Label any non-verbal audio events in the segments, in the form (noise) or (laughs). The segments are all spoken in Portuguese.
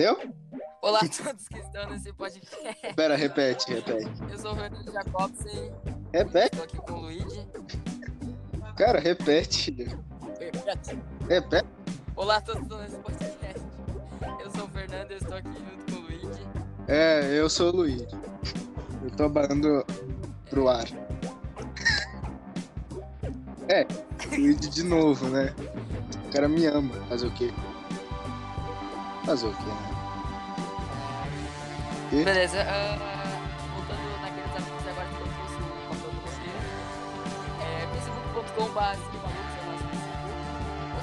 Deu? Olá a todos que estão nesse podcast. Pera, repete, repete. Eu sou o Fernando Jacobsen, Repete, estou aqui com o Luigi. cara, repete. Repete. Olá a todos que estão nesse podcast. Eu sou o Fernando eu estou aqui junto com o Luigi. É, eu sou o Luiz. Eu tô abanando pro ar. É, Luiz de novo, né? O cara me ama. Fazer o quê? Fazer o quê, né? E? Beleza, ah, voltando naqueles amigos agora que eu fiz o papel do roteiro. É facebook.com.br é o nosso Facebook.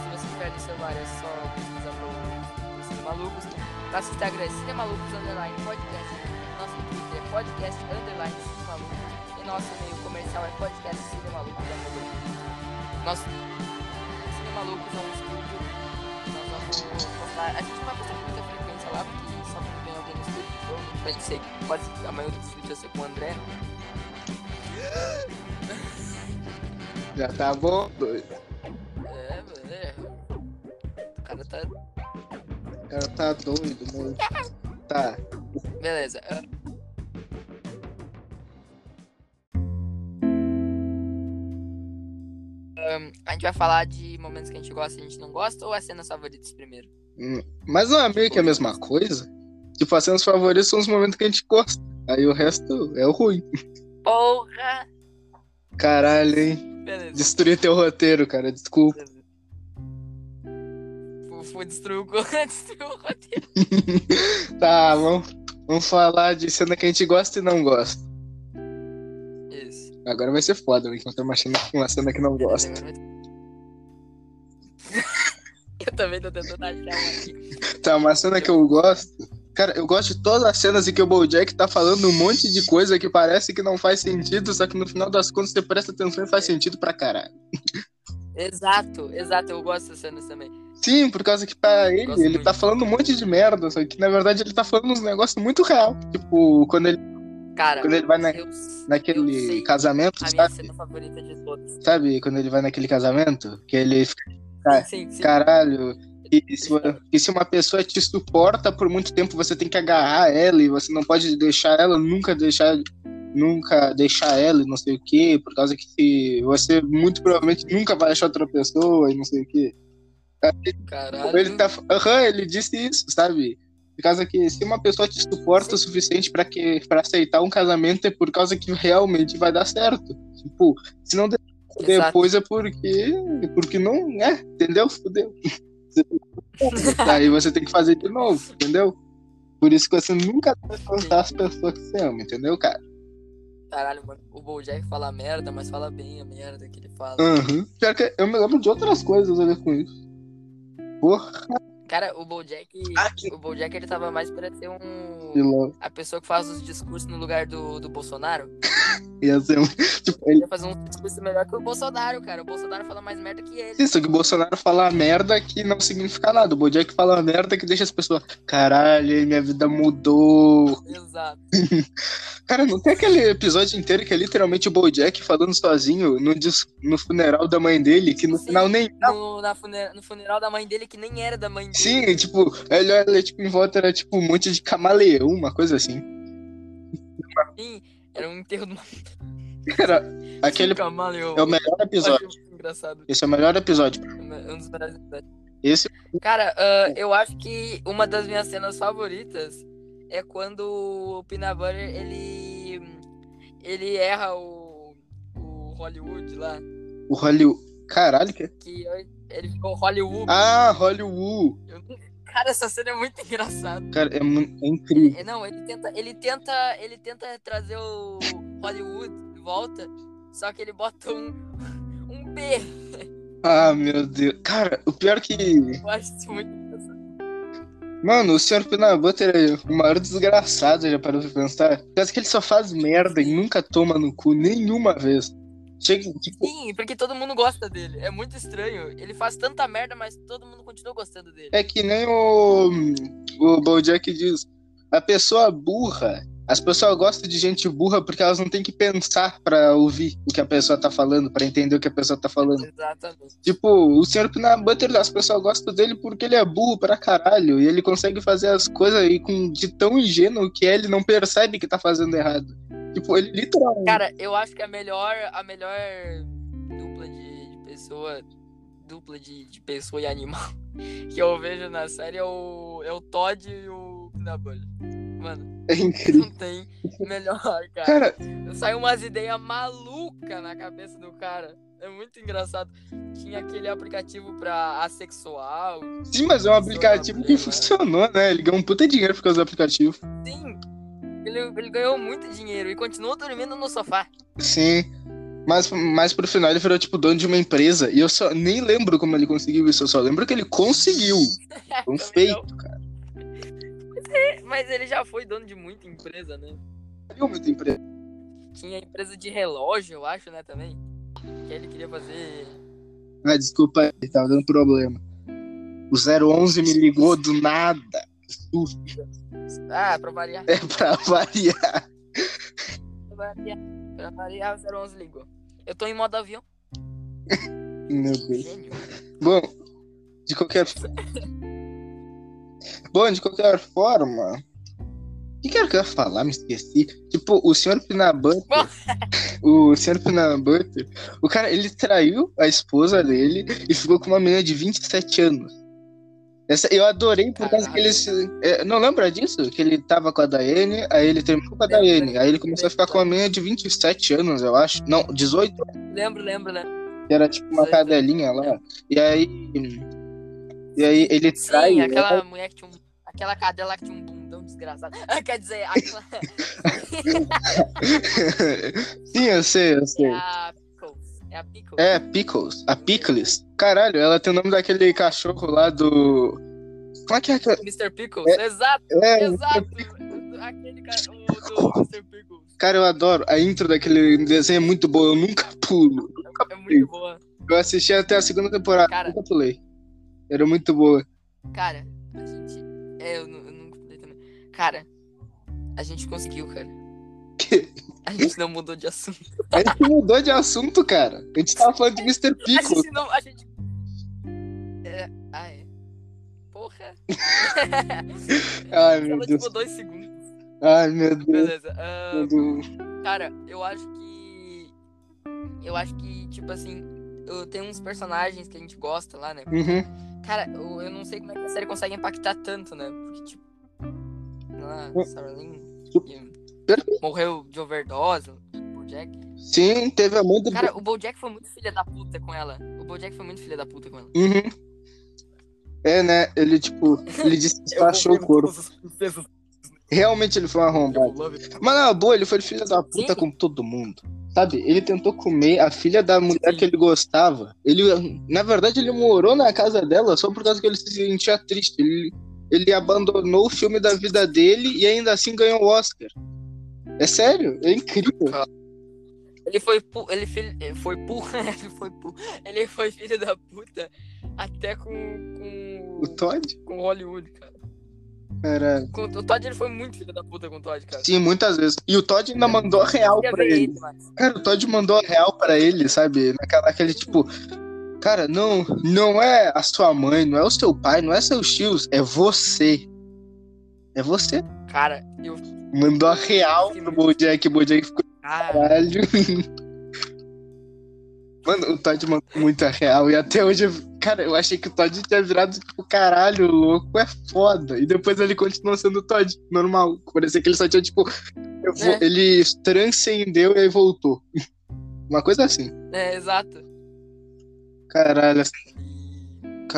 Se você tiver no celular é só pesquisar por Cine Malucos. Nosso Instagram é Cinemalucos Underline Podcast. Nosso Twitter é podcast underline Cinemalucos. E nosso e-mail comercial é podcast cinemalucos. Nosso Cinemalucos é um estúdio. A gente não vai postar com muita frequência lá, porque só vem alguém no estúdio. Então, Pode ser que quase a maioria dos vídeos vai ser com o André. Já tá bom, doido. É, é. O cara tá. O cara tá doido, mano. Tá. Beleza. A gente vai falar de momentos que a gente gosta e a gente não gosta ou as cenas favoritas primeiro? Hum, Mas não é meio que a mesma coisa? Tipo, as cenas favoritas são os momentos que a gente gosta. Aí o resto é o ruim. Porra! Caralho, hein? Beleza. Destruir teu roteiro, cara. Desculpa. Fui destruir o (laughs) destruir o roteiro. (laughs) Tá, vamos, vamos falar de cena que a gente gosta e não gosta. Agora vai ser foda, eu encontrar uma cena, uma cena que não gosta. (laughs) Eu também tô tentando achar aqui. Tá, uma cena que eu gosto. Cara, eu gosto de todas as cenas em que o Bojack tá falando um monte de coisa que parece que não faz sentido, só que no final das contas você presta atenção e faz sentido pra caralho. Exato, exato, eu gosto dessas cenas também. Sim, por causa que pra ele, ele tá falando um monte de merda, só que na verdade ele tá falando uns negócios muito real. Tipo, quando ele, Cara, quando ele vai na- eu, eu naquele sei casamento, a minha sabe? cena favorita de todas. Sabe quando ele vai naquele casamento? Que ele fica, Ah, Sim, sim. caralho, que se, que se uma pessoa te suporta por muito tempo, você tem que agarrar ela e você não pode deixar ela, nunca deixar nunca deixar ela e não sei o que, por causa que você muito provavelmente nunca vai achar outra pessoa e não sei o que. Caralho. Ele tá, aham, ele disse isso, sabe? Por causa que se uma pessoa te suporta o suficiente pra que para aceitar um casamento é por causa que realmente vai dar certo. Tipo, se não der Exato. depois é porque porque não é, entendeu? Fudeu. (laughs) Aí você tem que fazer de novo, entendeu? Por isso que você nunca deve contar as pessoas que você ama, entendeu, cara? Caralho, mano. O Bojack fala merda, mas fala bem a merda que ele fala. Uhum. Pior que eu me lembro de outras coisas a ver com isso. Porra, Cara, o Bojack. O Bojack ele tava mais pra ser um. vilão. A pessoa que faz os discursos no lugar do, do Bolsonaro. (laughs) (laughs) Ia ser. Tipo, Ele ele. ia fazer um discurso melhor que o Bolsonaro, cara. O Bolsonaro fala mais merda que ele. Isso, que o Bolsonaro fala merda que não significa nada. O Bojack fala merda que deixa as pessoas. Caralho, minha vida mudou. Exato. (laughs) Cara, não tem aquele episódio inteiro que é literalmente o Bojack falando sozinho no, dis- no funeral da mãe dele, que no Sim. final nem. No, na funera- no funeral da mãe dele, que nem era da mãe dele. Sim, tipo, ele olha, tipo, em volta era tipo um monte de camaleão, uma coisa assim. Sim, era um enterro de uma Cara, aquele camaleão. é o melhor Eu episódio. muito engraçado. Esse é o melhor episódio. Um dos melhores episódios. Esse Cara, ah, eu acho que uma das minhas cenas favoritas é quando o Peanut Butter, ele ele erra o, o Hollywood lá, o Hollywood. Caralho, que. que ele ficou Hollywood. Ah, Hollywood. Eu- Cara, essa cena é muito engraçada. Cara, é, é incrível. É, Não, ele tenta, ele tenta, ele tenta trazer o Hollywood de volta, só que ele bota um um B. Ah, meu Deus. Cara, o pior que. Eu acho isso muito engraçado. Mano, o Sr. Peanut Butter é o maior desgraçado, já parou pra pensar? Parece que ele só faz merda e nunca toma no cu nenhuma vez. Chega, tipo, Sim, porque todo mundo gosta dele. É muito estranho. Ele faz tanta merda, mas todo mundo continua gostando dele. é que nem o, o Bojack diz. A pessoa burra As pessoas gostam de gente burra porque elas não têm que pensar pra ouvir o que a pessoa tá falando, pra entender o que a pessoa tá falando. Exatamente. Tipo, o Sr. Peanut Butter, as pessoas gostam dele porque ele é burro pra caralho. E ele consegue fazer as coisas e com, de tão ingênuo que é, ele não percebe que tá fazendo errado. Tipo, ele literalmente. Cara, eu acho que a melhor, a melhor dupla de, de pessoa, dupla de, de pessoa e animal (laughs) que eu vejo na série é o, é o Todd e o Butter. Mano, É incrível. não tem melhor, cara. Cara, Sai umas ideias malucas na cabeça do cara. É muito engraçado. Tinha aquele aplicativo pra assexual. sim, mas é um aplicativo que funcionou, né? Ele ganhou um puta dinheiro por causa do aplicativo. Sim. Ele, ele ganhou muito dinheiro e continuou dormindo no sofá. Sim. Mas, mas pro final ele virou, tipo, dono de uma empresa. E eu só nem lembro como ele conseguiu isso. Eu só lembro que ele conseguiu. (laughs) Foi um feito, cara. não. Mas ele já foi dono de muita empresa, né? Viu muita empresa? Tinha empresa de relógio, eu acho, né, também. Que ele queria fazer. Ah, desculpa, aí, tava dando problema. O 011 me ligou do nada. Susto. Ah, pra variar. É pra variar. Pra variar, pra variar o 011 ligou. Eu tô em modo avião. Meu Deus. Gênio. Bom, de qualquer Bom, de qualquer forma. O que que era que eu ia falar? Me esqueci. Tipo, o senhor Pinabutter. (laughs) o senhor Pinabutter. O cara, ele traiu a esposa dele e ficou com uma menina de 27 anos. Essa, eu adorei por causa que eles. é, não lembra disso? Que ele tava com a Daiane, aí ele terminou com a Daiane. Aí ele começou a ficar com uma menina de 27 anos, eu acho. Não, 18 Lembro, lembro, lembro. que era tipo uma 18 cadelinha lá. E aí. E aí ele trai. Sim, ela. aquela mulher que tinha um. Aquela cadela que tinha um bundão desgraçado. (laughs) Quer dizer, aquela. (laughs) Sim, eu sei, eu é (laughs) sei. a. É a Pickles. É, Pickles. A Pickles. Caralho, ela tem o nome daquele cachorro lá do. Como é que é aquele. Mr. Pickles. Exato, É, exato. Aquele cara. O do Mr. Pickles. Cara, eu adoro. A intro daquele desenho é muito boa, eu nunca pulo. É muito boa. Eu assisti até a segunda temporada, Cara. nunca pulei. Era muito boa. Cara, a gente. É, eu, eu nunca pulei também. Cara, a gente conseguiu, cara. Que? A gente não mudou de assunto. (laughs) A gente mudou de assunto, cara. A gente tava falando de Mr. A Pickles. gente não. A gente. É. Ah, é. Porra. (laughs) Ai, meu Deus. tipo, dois segundos. Ai, meu Deus. Beleza. ah, Meu Deus. Cara, eu acho que. Eu acho que, tipo assim, eu tenho uns personagens que a gente gosta lá, né? Uhum. Cara, eu, eu não sei como é que a série consegue impactar tanto, né? Porque, tipo. Lá, Hum. Sarah Lynn. Morreu de overdose, o Bojack. Sim, teve a muito. Cara, o Bojack foi muito filha da puta com ela. O Bojack foi muito filha da puta com ela. Uhum. É, né? Ele, tipo, ele despachou (laughs) o corpo. Realmente ele foi um arrombado. Mas na boa, ele foi filho da puta Sim. com todo mundo. Sabe? Ele tentou comer a filha da mulher Sim. que ele gostava. Ele, na verdade, ele morou na casa dela só por causa que ele se sentia triste. Ele, ele abandonou o filme da vida dele e ainda assim ganhou o Oscar. É sério, é incrível. Ele foi pu... ele, fil... ele foi pu... (laughs) ele foi pu... ele foi filho da puta até com com, O Todd? com Hollywood, cara. Caralho. Com... O Todd ele foi muito filho da puta com o Todd, cara. Sim, muitas vezes. E o Todd ainda mandou a real pra ele. mas- Cara, o Todd mandou a real pra ele, sabe? Naquela, aquele tipo. Cara, não, não é a sua mãe, não é o seu pai, não é seus tios, é você. É você. Cara, eu Mandou a real pro Bojack, o Bojack ficou cara, caralho. Mano, o Todd mandou muita real e até hoje, eu- cara, eu achei que o Todd tinha virado tipo, caralho, louco, é foda. E depois ele continuou sendo o Todd, normal. Parecia que ele só tinha, tipo, vou- É. ele transcendeu e aí voltou. Uma coisa assim. é exato. Caralho,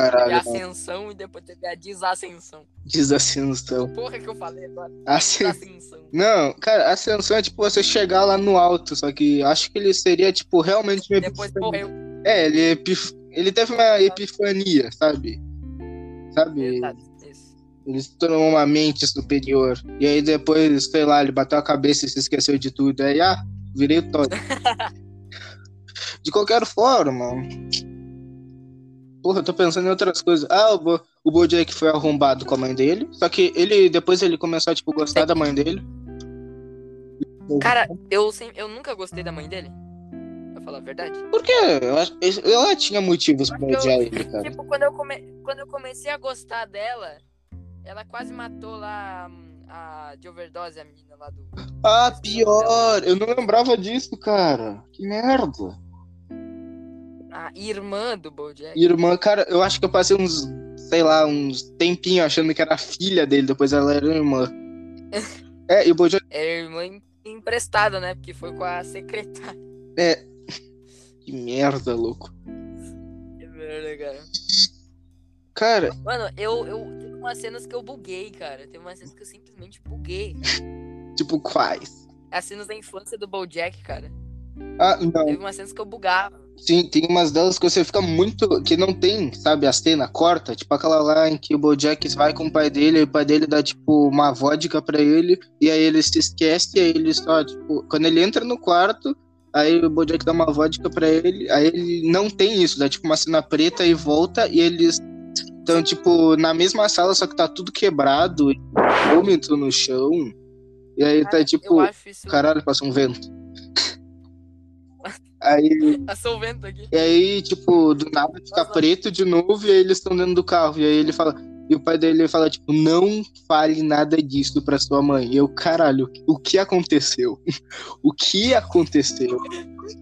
E teve a caralho, mano. ascensão e depois teve a desascensão. desascensão. Porra que eu falei agora. Ascen... Desascensão. Não, cara, ascensão é tipo você chegar lá no alto, só que acho que ele seria, tipo, realmente uma Depois epifania. morreu. É, ele, é epif- ele teve uma epifania, sabe? Sabe? Ele se tornou uma mente superior. E aí depois, sei lá, ele bateu a cabeça e se esqueceu de tudo. Aí, ah, virei o Todd. (laughs) de qualquer forma. Porra, eu tô pensando em outras coisas. Ah, o, Bo, o Bojack foi arrombado com a mãe dele. Só que ele, depois ele começou a, tipo, gostar da mãe dele. Cara, eu, sempre, eu nunca gostei da mãe dele. Pra falar a verdade. Por quê? Eu Ela tinha motivos pra Porque eu- odiar ele, cara. Tipo, quando eu, come... quando eu comecei a gostar dela, ela quase matou lá hum, a de overdose, a menina lá do. Ah, pior! Eu não lembrava disso, cara. Que merda. A irmã do Bojack. Irmã, cara, eu acho que eu passei uns, sei lá, uns tempinho achando que era filha dele, depois ela era irmã. (laughs) É, e o Bojack É irmã em- emprestada, né? Porque foi com a secretária. é. Que merda, louco. Que merda, cara. Cara, Mano, eu, eu. Teve umas cenas que eu buguei, cara. Teve umas cenas que eu simplesmente buguei. tipo, quais? As cenas da infância do Bojack, cara. Ah, não. Teve umas cenas que eu bugava. Sim, tem umas delas que você fica muito. que não tem, sabe, a cena corta. Tipo aquela lá em que o Bojack vai com o pai dele, e o pai dele dá, tipo, uma vodka pra ele, e aí ele se esquece, e aí ele só, tipo, quando ele entra no quarto, aí o Bojack dá uma vodka pra ele, aí ele não tem isso, dá tipo uma cena preta e volta, e eles estão, tipo, na mesma sala, só que tá tudo quebrado, e vômito no chão, e aí tá, tipo, isso. caralho, passa um vento. Aí Passou o vento aqui. e aí, tipo, do nada fica Nossa. preto de novo e aí eles estão dentro do carro. E aí ele fala. E o pai dele fala, tipo, não fale nada disso pra sua mãe. E eu, caralho, o que aconteceu? (laughs) o que aconteceu?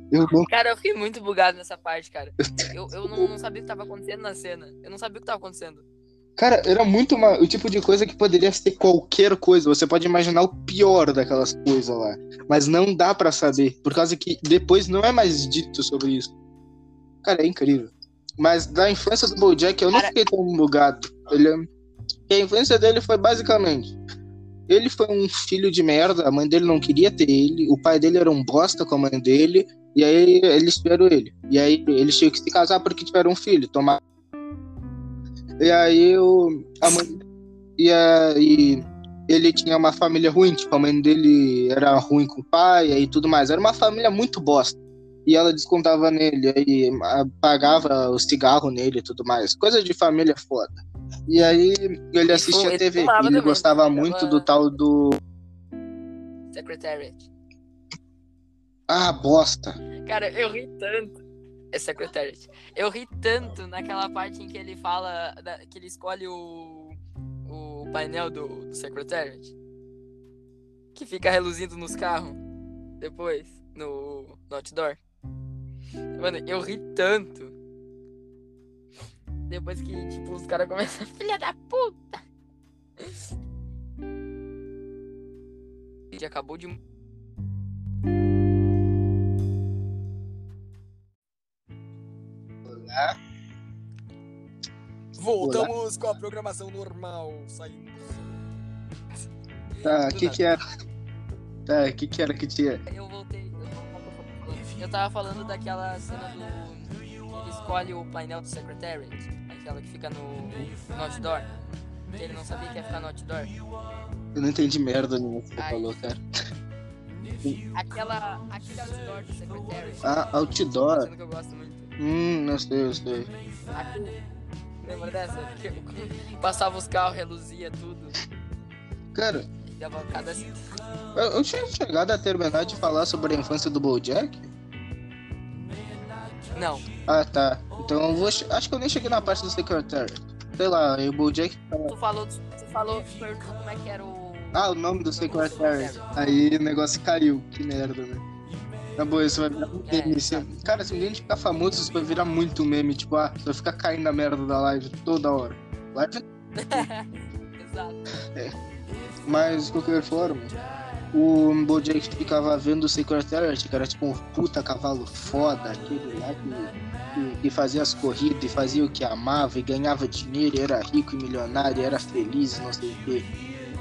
Eu não. Cara, eu fiquei muito bugado nessa parte, cara. Eu, eu não, não sabia o que tava acontecendo na cena. Eu não sabia o que tava acontecendo. Cara, era muito uma- o tipo de coisa que poderia ser qualquer coisa. Você pode imaginar o pior daquelas coisas lá. Mas não dá pra saber. Por causa que depois não é mais dito sobre isso. Cara, é incrível. Mas da infância do Bojack eu não Cara- fiquei tão bugado. Ele, que a infância dele foi basicamente. Ele foi um filho de merda, a mãe dele não queria ter ele, o pai dele era um bosta com a mãe dele, e aí eles tiveram ele. E aí eles tinham que se casar porque tiveram um filho, tomar. E aí o, a mãe. E aí ele tinha uma família ruim, tipo, a mãe dele era ruim com o pai e tudo mais. Era uma família muito bosta. E ela descontava nele, aí pagava o cigarro nele e tudo mais. Coisa de família foda. E aí ele assistia e TV. E ele também. gostava Ficava- muito do tal do. Secretariat. Ah, bosta. Cara, eu ri tanto. É Secretariat. Eu ri tanto naquela parte em que ele fala. da- que ele escolhe o. o painel do, do Secretariat. Que fica reluzindo nos carros. Depois. No, no outdoor. Mano, eu ri tanto. Depois que, tipo, os caras começam. (laughs) Filha da puta! Ele acabou de. Voltamos com a programação normal. Saímos. Tá, o Do que nada. que era? Tá, o que que era que tinha? Eu voltei. Eu, tava falando daquela cena do. que ele escolhe o painel do Secretariat. Aquela que fica no, no outdoor. Que ele não sabia que ia ficar no outdoor. Eu não entendi merda nenhuma que você Ai. falou, cara. Aquela. Aquele outdoor do Secretariat. Ah, Uma outdoor. cena que eu gosto muito. Hum, não sei, eu sei. Aquele. Lembra dessa? (laughs) Que passava os carros, reluzia tudo. Cara, E dava cada. eu, eu tinha chegado a terminar de falar sobre a infância do Bojack? Não. Ah, tá. Então eu vou. Acho que eu nem cheguei na parte do Secretary. Sei lá, aí o Bojack. Tu falou. Tu falou. Tu perguntou como é que era o. Ah, o nome do Secretary. Aí o negócio caiu. Que merda, né? Na boa, isso vai virar um É, meme. Se- Cara, se um dia a gente ficar famoso, isso vai virar muito meme. Tipo, ah, você vai ficar caindo na merda da live toda hora. Live (laughs) Exato. Mas, de qualquer forma, o Bojack ficava vendo o Secretariat, que era tipo um puta cavalo foda, aquele lá que, que, que fazia as corridas e fazia o que amava e ganhava dinheiro, e era rico e milionário, e era feliz, não sei o quê.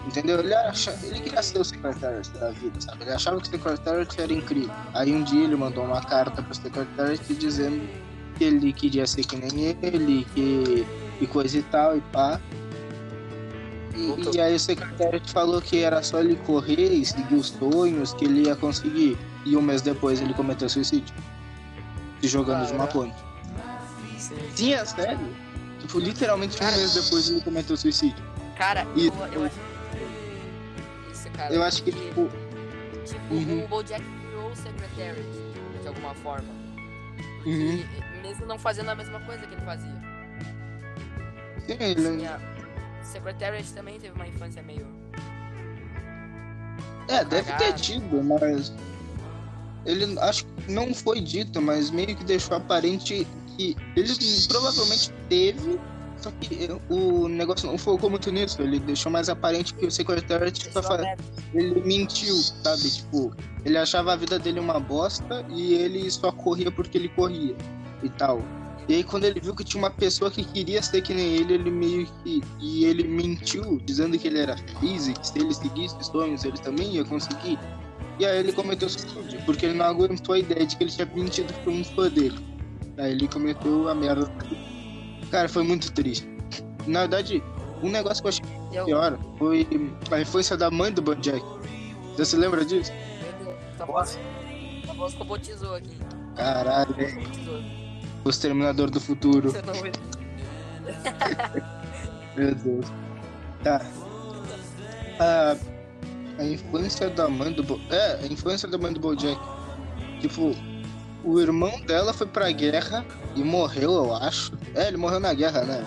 Entendeu? Ele, acha, ele queria ser o Secretariat da vida, sabe? Ele achava que o Secretariat era incrível. Aí um dia ele mandou uma carta pro Secretariat dizendo que ele queria ser que nem ele, que, e coisa e tal, e pá. E, e aí o secretário falou que era só ele correr e seguir os sonhos que ele ia conseguir. E um mês depois ele cometeu suicídio. Se jogando de uma ponte. Sim. Sim, é sério. Tipo, literalmente um mês depois ele cometeu suicídio. Cara, E- eu, eu cara. Eu acho que, tipo, tipo, Uhum. o Bojack virou o Secretary, de alguma forma. Uhum. E mesmo não fazendo a mesma coisa que ele fazia. Sim, ele... Tinha... Secretariat também teve uma infância meio. É, deve ter tido, mas. Ele acho que não foi dito, mas meio que deixou aparente que ele provavelmente teve, só que o negócio não focou muito nisso. Ele deixou mais aparente que o Deixou fa- aberto. ele mentiu, sabe? Tipo, ele achava a vida dele uma bosta e ele só corria porque ele corria e tal. E aí quando ele viu que tinha uma pessoa que queria ser que nem ele, ele meio que. E ele mentiu, dizendo que ele era feliz e que se ele seguisse os sonhos ele também ia conseguir. E aí ele cometeu suicídio, porque ele não aguentou a ideia de que ele tinha mentido pra um fã dele. Aí ele cometeu a merda. Cara, foi muito triste. Na verdade, um negócio que eu achei pior foi a influência da mãe do Bojack. Você se lembra disso? Meu Deus, tua voz, tua voz robotizou aqui. Caralho, o Exterminador do Futuro. Você não vê. (laughs) Meu Deus. Tá. A, a influência da mãe do Bo... É, a influência da mãe do Bojack. Tipo, o irmão dela foi pra guerra e morreu, eu acho. É, ele morreu na guerra, né?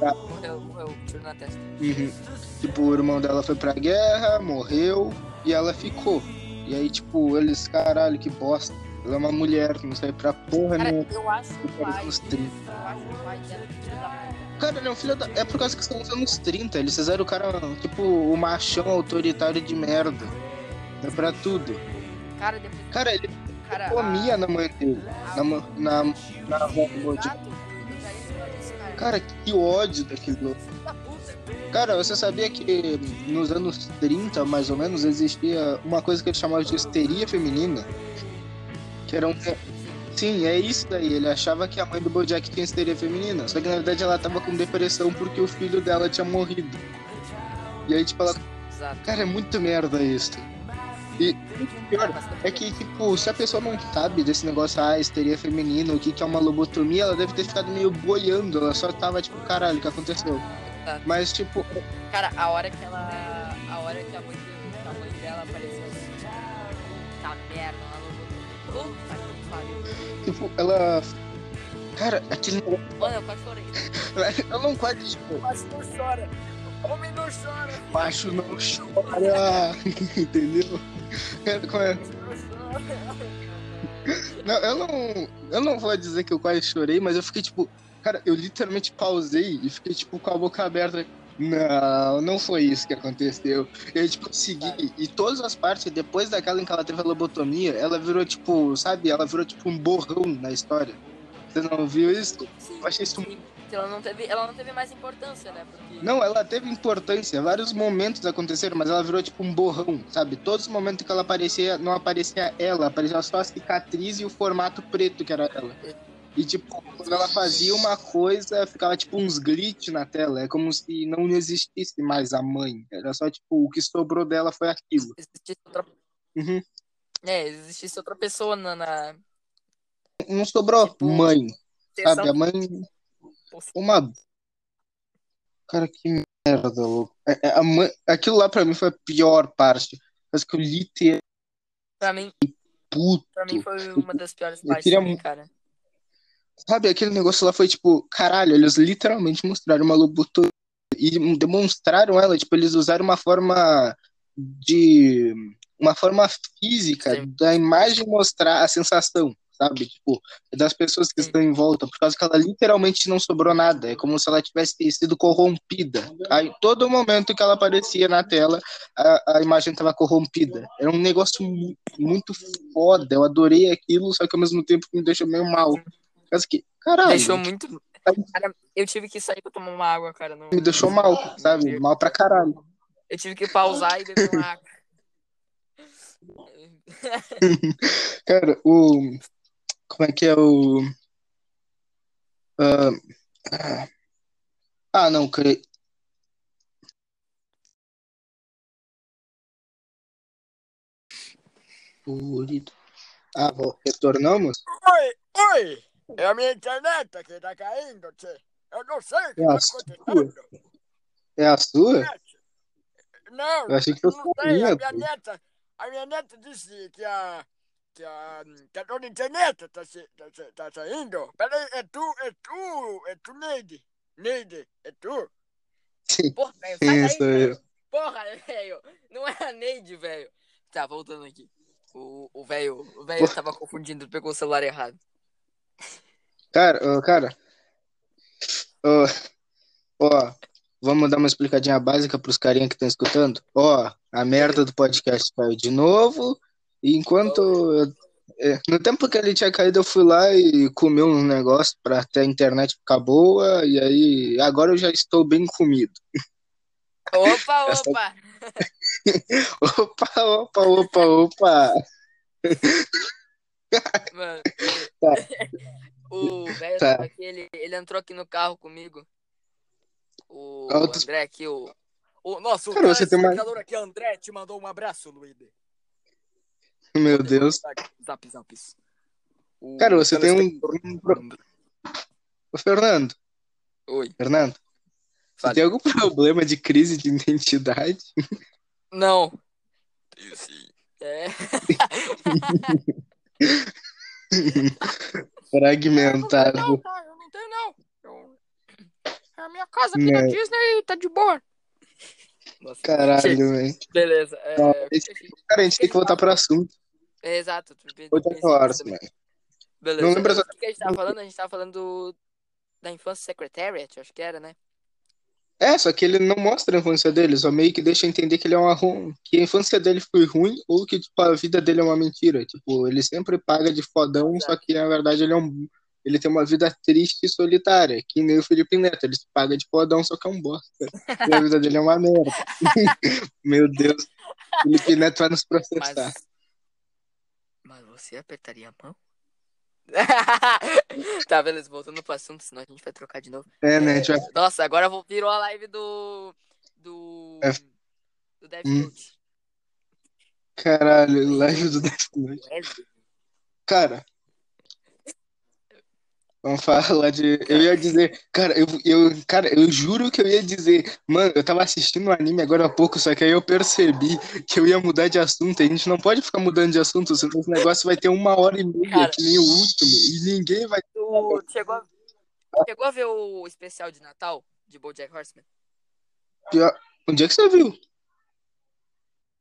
Tá. Morreu, morreu, tiro na testa. Uhum. Tipo, o irmão dela foi pra guerra, morreu e ela ficou. E aí, tipo, eles, caralho, que bosta. Ela é uma mulher, não sai pra porra Cara, nenhuma. eu acho que o pai. Eu 30. acho que o pai dela é. Cara, ele é um filho da. É por causa que são os anos 30. Eles fizeram o cara, tipo, o machão autoritário de merda. É pra tudo. Cara, depois. Cara, ele Cara, comia a- na mãe dele. Na, na, na avó do disso, cara. Que ódio daquele louco. Cara, você sabia que nos anos 30, mais ou menos, existia uma coisa que eles chamavam de histeria feminina? Que era um. Sim, é isso daí. Ele achava que a mãe do Bojack tinha histeria feminina. Só que na verdade ela tava com depressão porque o filho dela tinha morrido. E aí, tipo, ela. Cara, é muito merda isso. E o pior é que, tipo, se a pessoa não sabe desse negócio, ah, histeria feminina, o que, que é uma lobotomia, ela deve ter ficado meio boiando. Ela só tava, tipo, caralho, o que aconteceu? Exato. Mas, tipo, Cara, a hora que ela. A hora que a mãe, a mãe dela apareceu assim. Tá merda, ela não Puta que pariu. tipo, ela. Cara, aquele negócio. Mano, eu quase chorei. (laughs) Ela não quase, tipo, Mas não chora. Homem não chora. macho não chora. (laughs) Entendeu? Como é? Não eu não. Eu não vou dizer que eu quase chorei, mas eu fiquei, tipo. Cara, eu literalmente pausei e fiquei, tipo, com a boca aberta. Não, não foi isso que aconteceu. Eu, tipo, segui. E todas as partes, depois daquela em que ela teve a lobotomia, ela virou, tipo, sabe? Ela virou, tipo, um borrão na história. Você não viu isso? Eu achei isso sim. Ela não, teve, ela não teve mais importância, né? Porque. Não, ela teve importância, vários momentos aconteceram, mas ela virou tipo um borrão, sabe? Todos os momentos que ela aparecia, não aparecia ela, aparecia só a cicatriz e o formato preto que era ela. E tipo, quando ela fazia uma coisa, ficava tipo uns glitch na tela, é como se não existisse mais a mãe. Era só tipo, o que sobrou dela foi aquilo. Existisse outra. Uhum. É, existisse outra pessoa na. Não sobrou Tipo, mãe, sabe? A mãe. Uma. Cara, que merda, louco. É- é a mãe... Aquilo lá pra mim foi a pior parte. Mas que eu li ter Pra mim, puto. pra mim foi uma das piores partes queria cara. Sabe, aquele negócio lá foi tipo, caralho, eles literalmente mostraram uma lobotomia e demonstraram ela, tipo, eles usaram uma forma de uma forma física Sim. da imagem mostrar a sensação, sabe? Tipo, das pessoas que estão em volta, por causa que ela literalmente não sobrou nada, é como se ela tivesse sido corrompida. Aí todo momento que ela aparecia na tela, a, a imagem estava corrompida. Era um negócio mu- muito foda, eu adorei aquilo, só que ao mesmo tempo me deixou meio mal. Mas que, caralho, Deixou muito. Cara, eu tive que sair pra tomar uma água, cara. Não... me deixou mal, sabe? Mal pra caralho. Eu tive que pausar e beber uma água. (laughs) (laughs) Cara, o. Como é que é o. Ah, ah, não, creio. Purido. Ah, bom, retornamos? Oi, oi! É a minha internet que tá caindo, tchê. Eu não sei o que É tá acontecendo. É a sua? Não, Eu achei que fosse não sei, a minha neta, a minha neta disse que a. Que a, que a internet tá, tá, tá saindo. Peraí, é tu, é tu, é tu, Neide. Neide, é tu? Sim, Porra, velho, sai daí, isso velho. eu. Porra, (laughs) velho. Não é a Neide, velho. Tá, voltando aqui. O o velho o velho tava confundindo, pegou o celular errado. Cara, ô, cara. Ó, vamos dar uma explicadinha básica pros carinha que estão escutando? Ó, a merda do podcast caiu de novo. E enquanto. eu- é, no tempo que ele tinha caído, eu fui lá e comi um negócio pra até a internet ficar boa. E aí, agora eu já estou bem comido. Opa, (laughs) opa! (laughs) Opa, opa, opa, opa. Mano, Tá. o velho Tá. aqui, ele, ele entrou aqui no carro comigo. O André aqui, o. O nosso Cara, você tem telespectador aqui, André, te mandou um abraço, Luíde. (laughs) Meu Deus. Zap, zap. O Cara, você tem um- Ô, Fernando, Oi. Fernando, você Fale. tem algum (laughs) problema de crise de identidade? Não. Sim. É. (laughs) Fragmentado. Não, tá, eu não tenho, não. Eu- A minha casa aqui Não. na Disney tá de boa. Nossa, Caralho, velho. Beleza. É, Não, Cara, a gente tem que voltar pro assunto. É, exato. Oito horas, também. Beleza. Não lembro O que a gente tava falando? A gente tava falando do- da infância secretariat, acho que era, né? É, só que ele não mostra a infância dele, só meio que deixa entender que ele é um que a infância dele foi ruim ou que tipo, a vida dele é uma mentira. Tipo, ele sempre paga de fodão, só que na verdade ele é um ele tem uma vida triste e solitária, que nem o Felipe Neto, ele se paga de fodão, só que é um bosta. E a vida dele é uma merda. (laughs) (laughs) Meu Deus. Felipe Neto vai nos processar. Mas. Você apertaria a mão? (laughs) tá, beleza, voltando pro assunto, senão a gente vai trocar de novo. É, né? A gente vai Nossa, agora vou- virou a live do. Do. É. Do Death Hum. Note. Caralho, live do Death Note. Cara, vamos falar de. Eu ia dizer, cara, eu, eu, cara, eu juro que eu ia dizer, mano, eu tava assistindo um anime agora há pouco, só que aí eu percebi que eu ia mudar de assunto. E a gente não pode ficar mudando de assunto, senão esse negócio vai ter uma hora e meia, Cara. que nem o último, e ninguém vai. Tu chegou a... chegou a ver o especial de Natal de BoJack Horseman? Onde é que você viu?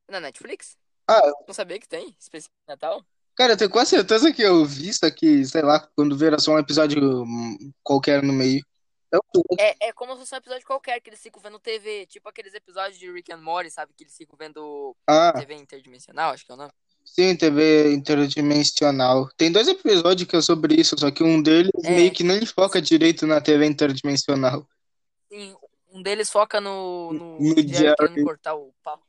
Na Netflix? Ah. Não sabia que tem especial de Natal? Cara, eu tenho quase certeza que eu vi isso aqui, sei lá, quando vira só um episódio hum, qualquer no meio. Eu, É, é como se fosse um episódio qualquer que eles ficam vendo TV, tipo aqueles episódios de Rick and Morty, sabe? Que eles ficam vendo ah, TV interdimensional, acho que é o nome. Sim, TV interdimensional. Tem dois episódios que é sobre isso, só que um deles É. meio que nem foca direito na TV interdimensional. Sim, um deles foca no, no, No Jerry Jerry. cortar o pau.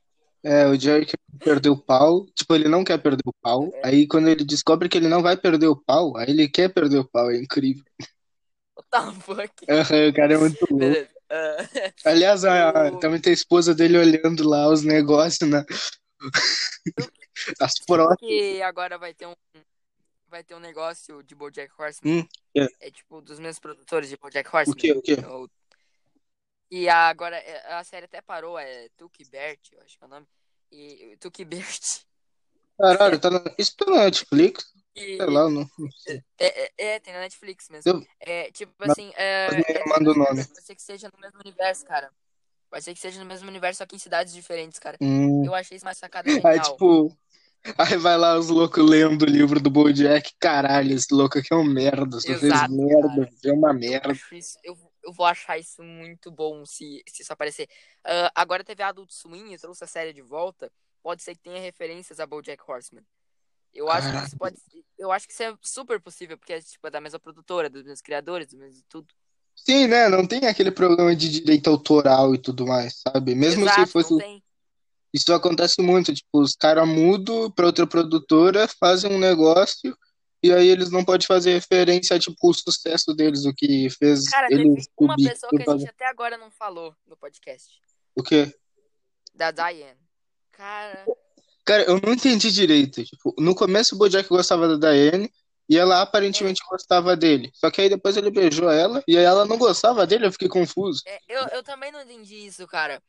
É, o Jerry quer perder o pau, tipo, ele não quer perder o pau. É. Aí quando ele descobre que ele não vai perder o pau, aí ele quer perder o pau, é incrível. The fuck? O cara é muito louco. Ah, (laughs) Aliás, a- O- também tem a esposa dele olhando lá os negócios, né? (laughs) As próteses. que agora vai ter um vai ter um negócio de BoJack Horseman. Hum, é. É tipo dos mesmos produtores de BoJack Horseman. O quê, o quê? O- E agora é, a série até parou, é Tuki Bert, eu acho que é o nome. E Tuki Bert. Caralho, tá na... isso tá na Netflix? E, Sei lá, não. é, é, é, tem na Netflix mesmo. Eu- É, tipo assim, é, é- manda o nome. Vai ser que seja no mesmo universo, cara. Vai ser que seja no mesmo universo, só que em cidades diferentes, cara. Hum. Eu achei isso mais sacada Aí, tipo, aí vai lá os loucos lendo o livro do Bojack. Caralho, esse louco aqui é um merda. Fez Exato, merda, cara. é uma merda. eu, eu vou achar isso muito bom se, se isso aparecer. Ah, agora teve a Adult Swim e trouxe a série de volta. Pode ser que tenha referências a BoJack Horseman. Eu acho que isso pode, eu acho que isso é super possível porque é tipo é da mesma produtora, dos mesmos criadores, do mesmo tudo. Sim, né? Não tem aquele problema de direito autoral e tudo mais, sabe? Mesmo Exato, se fosse. Isso acontece muito. Tipo, os caras mudam pra outra produtora, fazem um negócio. E aí eles não podem fazer referência a, tipo, o sucesso deles, o que fez Cara, teve eles uma subir pessoa que a gente até agora não falou no podcast, O quê? da Diane. Cara, Cara, eu não entendi direito. Tipo, no começo o Bojack gostava da Diane e ela aparentemente gostava dele. Só que aí depois ele beijou ela e aí ela não gostava dele, eu fiquei confuso. é, eu, eu também não entendi isso, cara.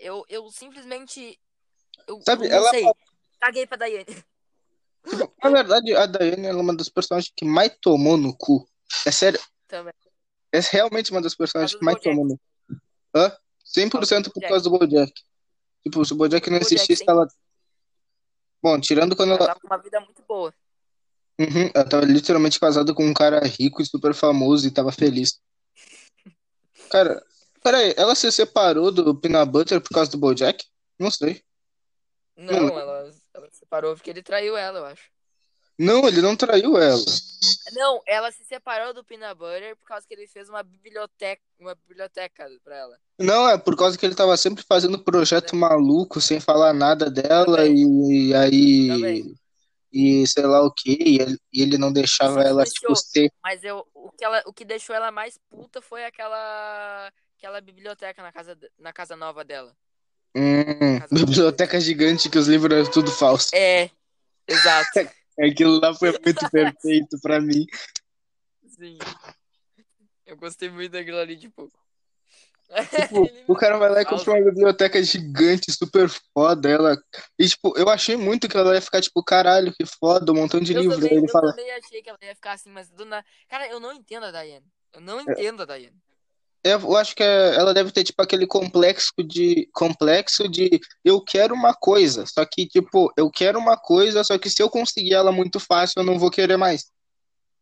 Eu, eu simplesmente. Eu, Sabe, eu não ela sei. Caguei pra Daiane. (laughs) (laughs) Na verdade, a Daiane é uma das personagens que mais tomou no cu. É sério, Também. é realmente uma das personagens que mais tomou no cu. Hã? 100% por causa do Bojack. Tipo, se o Bojack não existisse, ela. Bom, tirando quando Ela ela. tava com uma vida muito boa. Uhum, ela tava literalmente casada com um cara rico e super famoso e tava feliz. (laughs) Cara, peraí, ela se separou do Peanut Butter por causa do Bojack? Não sei. Não, Não. ela, separou porque ele traiu ela, eu acho. Não, ele não traiu ela. Não, ela se separou do Peanut Butter por causa que ele fez uma biblioteca, uma biblioteca pra ela. Não, é por causa que ele tava sempre fazendo projeto maluco, sem falar nada dela, Também. e, e aí. Também. E sei lá o que, e ele, e ele não deixava Isso ela, influenciou. tipo, ser. Mas eu, o, que ela, o que deixou ela mais puta foi aquela, aquela biblioteca na casa, na casa nova dela. Hum, biblioteca gigante que os livros eram tudo falso. É, exato. (laughs) Aquilo lá foi muito (laughs) perfeito pra mim. Sim. Eu gostei muito daquilo ali, tipo. Tipo, (laughs) o cara vai lá e compra uma biblioteca gigante, super foda. Ela... E, tipo, eu achei muito que ela ia ficar, tipo, caralho, que foda, um montão de Eu livro. também, ele eu fala, também achei que ela ia ficar assim, mas do nada. Cara, eu não entendo a Diane. Eu É. não entendo a Diane. Eu acho que é- ela deve ter, tipo, aquele complexo de. Complexo de eu quero uma coisa. Só que, tipo, eu quero uma coisa, só que se eu conseguir ela muito fácil, eu não vou querer mais.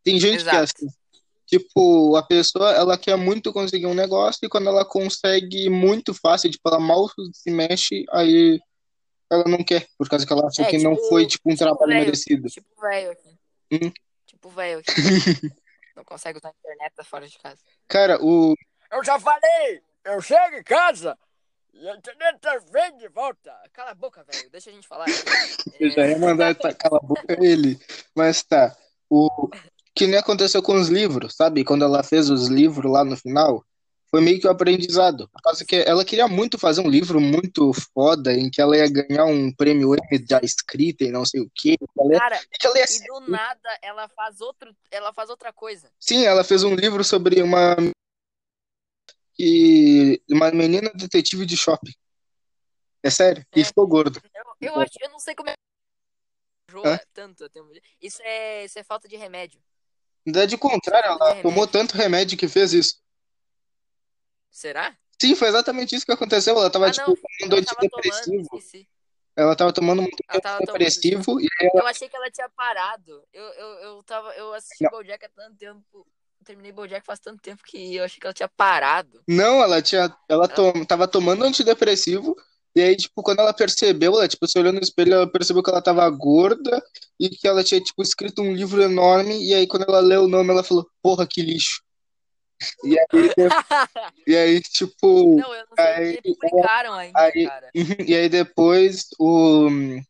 Tem gente que é Exato. assim. Tipo, a pessoa, ela quer muito conseguir um negócio e quando ela consegue muito fácil, tipo, ela mal se mexe, aí ela não quer, por causa que ela acha É, que não tipo- foi, tipo, um tipo trabalho velho. merecido. Tipo velho aqui. Hum. Tipo velho aqui. (laughs) não consegue usar a internet tá fora de casa. Cara, o. Eu já falei, eu chego em casa e a internet vem de volta. Cala a boca, velho. Deixa a gente falar. (laughs) Eu já ia mandar tá, cala a boca ele. Mas tá. O que nem aconteceu com os livros, sabe? Quando ela fez os livros lá no final, foi meio que o aprendizado. Por causa que ela queria muito fazer um livro muito foda, em que ela ia ganhar um prêmio Emmy da escrita e não sei o quê. Ia- Cara, ela ia e do nada ela faz outro. Ela faz outra coisa. Sim, ela fez um livro sobre uma que uma menina detetive de shopping. É sério? E É. ficou gordo. Eu, eu acho, eu não sei como é. Hã? tanto. um- Isso é, isso é falta de remédio. Verdade, o contrário, ela Remédio. tomou tanto remédio que fez isso. Será? Sim, foi exatamente isso que aconteceu. Ela tava, ah, tipo, tomando tomando, antidepressivo. esqueci. Ela tava tomando muito Ela tava tomando. antidepressivo e ela... Eu achei que ela tinha parado. Eu, eu, eu tava. Eu assisti Não. Bojack há tanto tempo. Terminei Bojack faz tanto tempo que eu achei que ela tinha parado. Não, ela tinha. Ela to... tava tomando antidepressivo. E aí, tipo, quando ela percebeu, ela, tipo, se olhou no espelho, ela percebeu que ela tava gorda e que ela tinha, tipo, escrito um livro enorme. E aí, quando ela leu o nome, ela falou, porra, que lixo. E aí, (laughs) e aí tipo. não, eu não sei aí- publicaram ainda, aí- cara. (laughs) E aí depois o,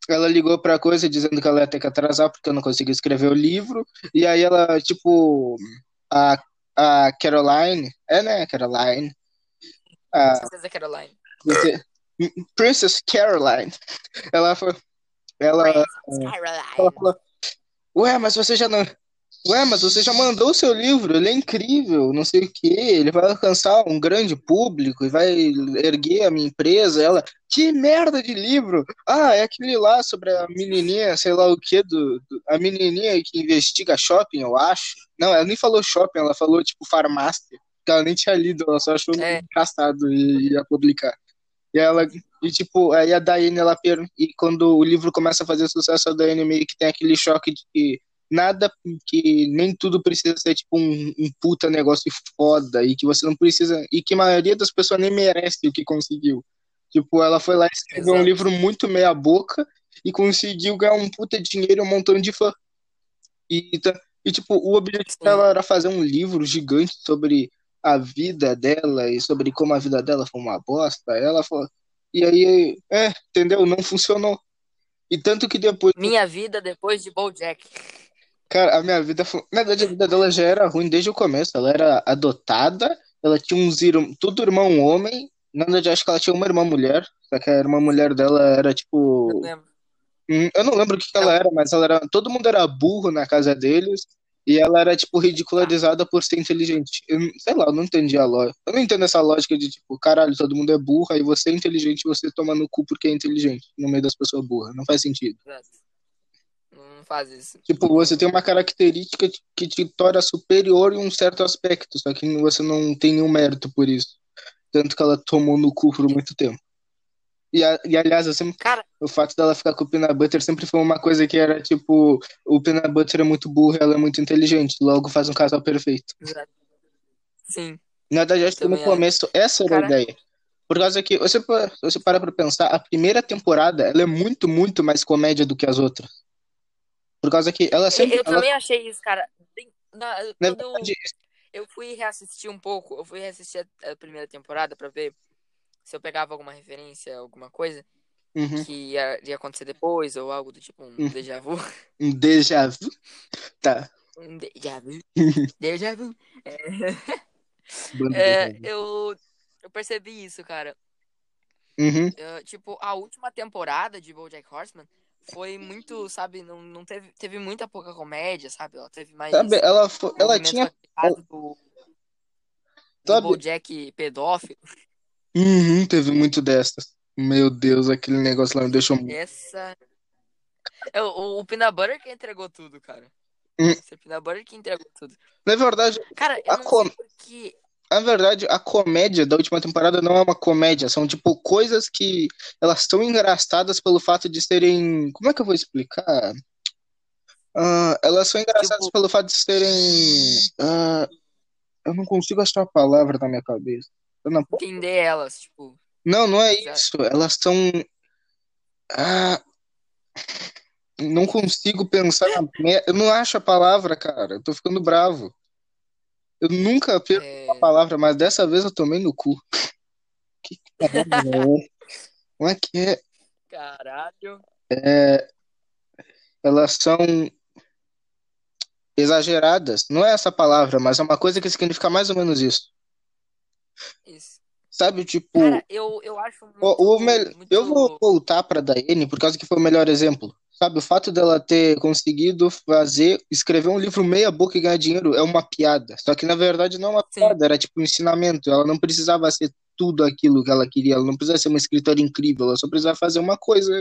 ela ligou pra coisa dizendo que ela ia ter que atrasar porque eu não conseguia escrever o livro. E aí ela, tipo, a, a Caroline, é né, Caroline? A Princesa Caroline. Princess- Princess Caroline. Ela foi, ela, Princess ela Caroline. falou, ué, mas você já não. Ué, mas você já mandou o seu livro, ele é incrível, não sei o quê, ele vai alcançar um grande público e vai erguer a minha empresa. Ela, que merda de livro! Ah, é aquele lá sobre a menininha, sei lá o quê, do, do- a menininha que investiga shopping, eu acho. Não, ela nem falou shopping, ela falou tipo farmácia, que ela nem tinha lido, ela só achou É. engraçado e ia publicar. E ela, e tipo, aí a Daiane, ela e quando o livro começa a fazer sucesso, a Daiane meio que tem aquele choque de que nada, que nem tudo precisa ser tipo um, um puta negócio foda e que você não precisa, e que a maioria das pessoas nem merece o que conseguiu. Tipo, ela foi lá e escreveu um Exato. livro muito meia boca e conseguiu ganhar um puta dinheiro e um montão de fã. E, e tipo, o objetivo Sim. dela era fazer um livro gigante sobre a vida dela e sobre como a vida dela foi uma bosta. Ela falou, e aí, é, entendeu? Não funcionou. E tanto que depois, Minha vida depois de Bojack. Cara, a minha vida. Na verdade, a vida dela já era ruim desde o começo. Ela era adotada, ela tinha uns irmãos, tudo irmão homem. Na verdade, acho que ela tinha uma irmã mulher. Só que a irmã mulher dela era tipo. Eu lembro. Hum, Eu não lembro o que que ela era, mas ela era. Todo mundo era burro na casa deles. E ela era, tipo, ridicularizada por ser inteligente. Eu, sei lá, eu não entendi a lógica. Eu não entendo essa lógica de, tipo, caralho, todo mundo é burro, aí você é inteligente você toma no cu porque é inteligente, no meio das pessoas burras. Não faz sentido. Exato. Faz isso. Tipo, você tem uma característica que te torna superior em um certo aspecto, só que você não tem nenhum mérito por isso. Tanto que ela tomou no cu por muito tempo. E, a- e aliás, eu sempre, Cara, o fato dela ficar com o Peanut Butter sempre foi uma coisa que era tipo: o Peanut Butter é muito burro, ela é muito inteligente, logo faz um casal perfeito. exato. Sim. Na verdade, acho que no começo essa era a Cara- ideia. Por causa que, você, você parar pra pensar, a primeira temporada ela é muito, muito mais comédia do que as outras. Por causa que ela sempre. Eu ela- também achei isso, cara. Na- na eu, verdade, eu fui reassistir um pouco, eu fui reassistir a, a primeira temporada pra ver se eu pegava alguma referência, alguma coisa uhum, que ia, ia acontecer depois, ou algo do tipo um Hum. déjà vu. um déjà vu. Tá. Um déjà vu. (laughs) déjà vu. É, vu. eu, eu percebi isso, cara. Uhum. Eu, tipo, a última temporada de BoJack Horseman foi muito, sabe, não, não teve, teve muita pouca comédia, sabe? Ela teve mais Sabe, ela, fo- ela tinha. do, Sabe- BoJack pedófilo. Uhum, teve muito dessas. Meu Deus, aquele negócio lá me deixou muito. Essa. É, o, o Peanut Butter que entregou tudo, cara. Hum. Esse Peanut Butter que entregou tudo. Na verdade, Cara, eu A não com- porque. Na verdade, a comédia da última temporada não é uma comédia, são tipo coisas que elas são engraçadas pelo fato de serem. Como é que eu vou explicar? Ah, elas são engraçadas Tipo- pelo fato de serem. ah, eu não consigo achar a palavra na minha cabeça. Entender elas, tipo. não, não é isso. Elas são. Ah, não consigo pensar. Eu não acho a palavra, cara. Eu tô ficando bravo. Eu nunca perco É, a palavra, mas dessa vez eu tomei no cu. Que caralho é? Como é que é? caralho. Elas são exageradas. Não é essa palavra, mas é uma coisa que significa mais ou menos isso. Isso. Sabe, tipo, Cara, eu, eu acho muito. o, o mel- muito- eu vou voltar pra Daiane por causa que foi o melhor exemplo. Sabe, o fato dela ter conseguido fazer, escrever um livro meia boca e ganhar dinheiro é uma piada. Só que na verdade não é uma Sim. piada, era tipo um ensinamento. Ela não precisava ser tudo aquilo que ela queria, ela não precisava ser uma escritora incrível, ela só precisava fazer uma coisa,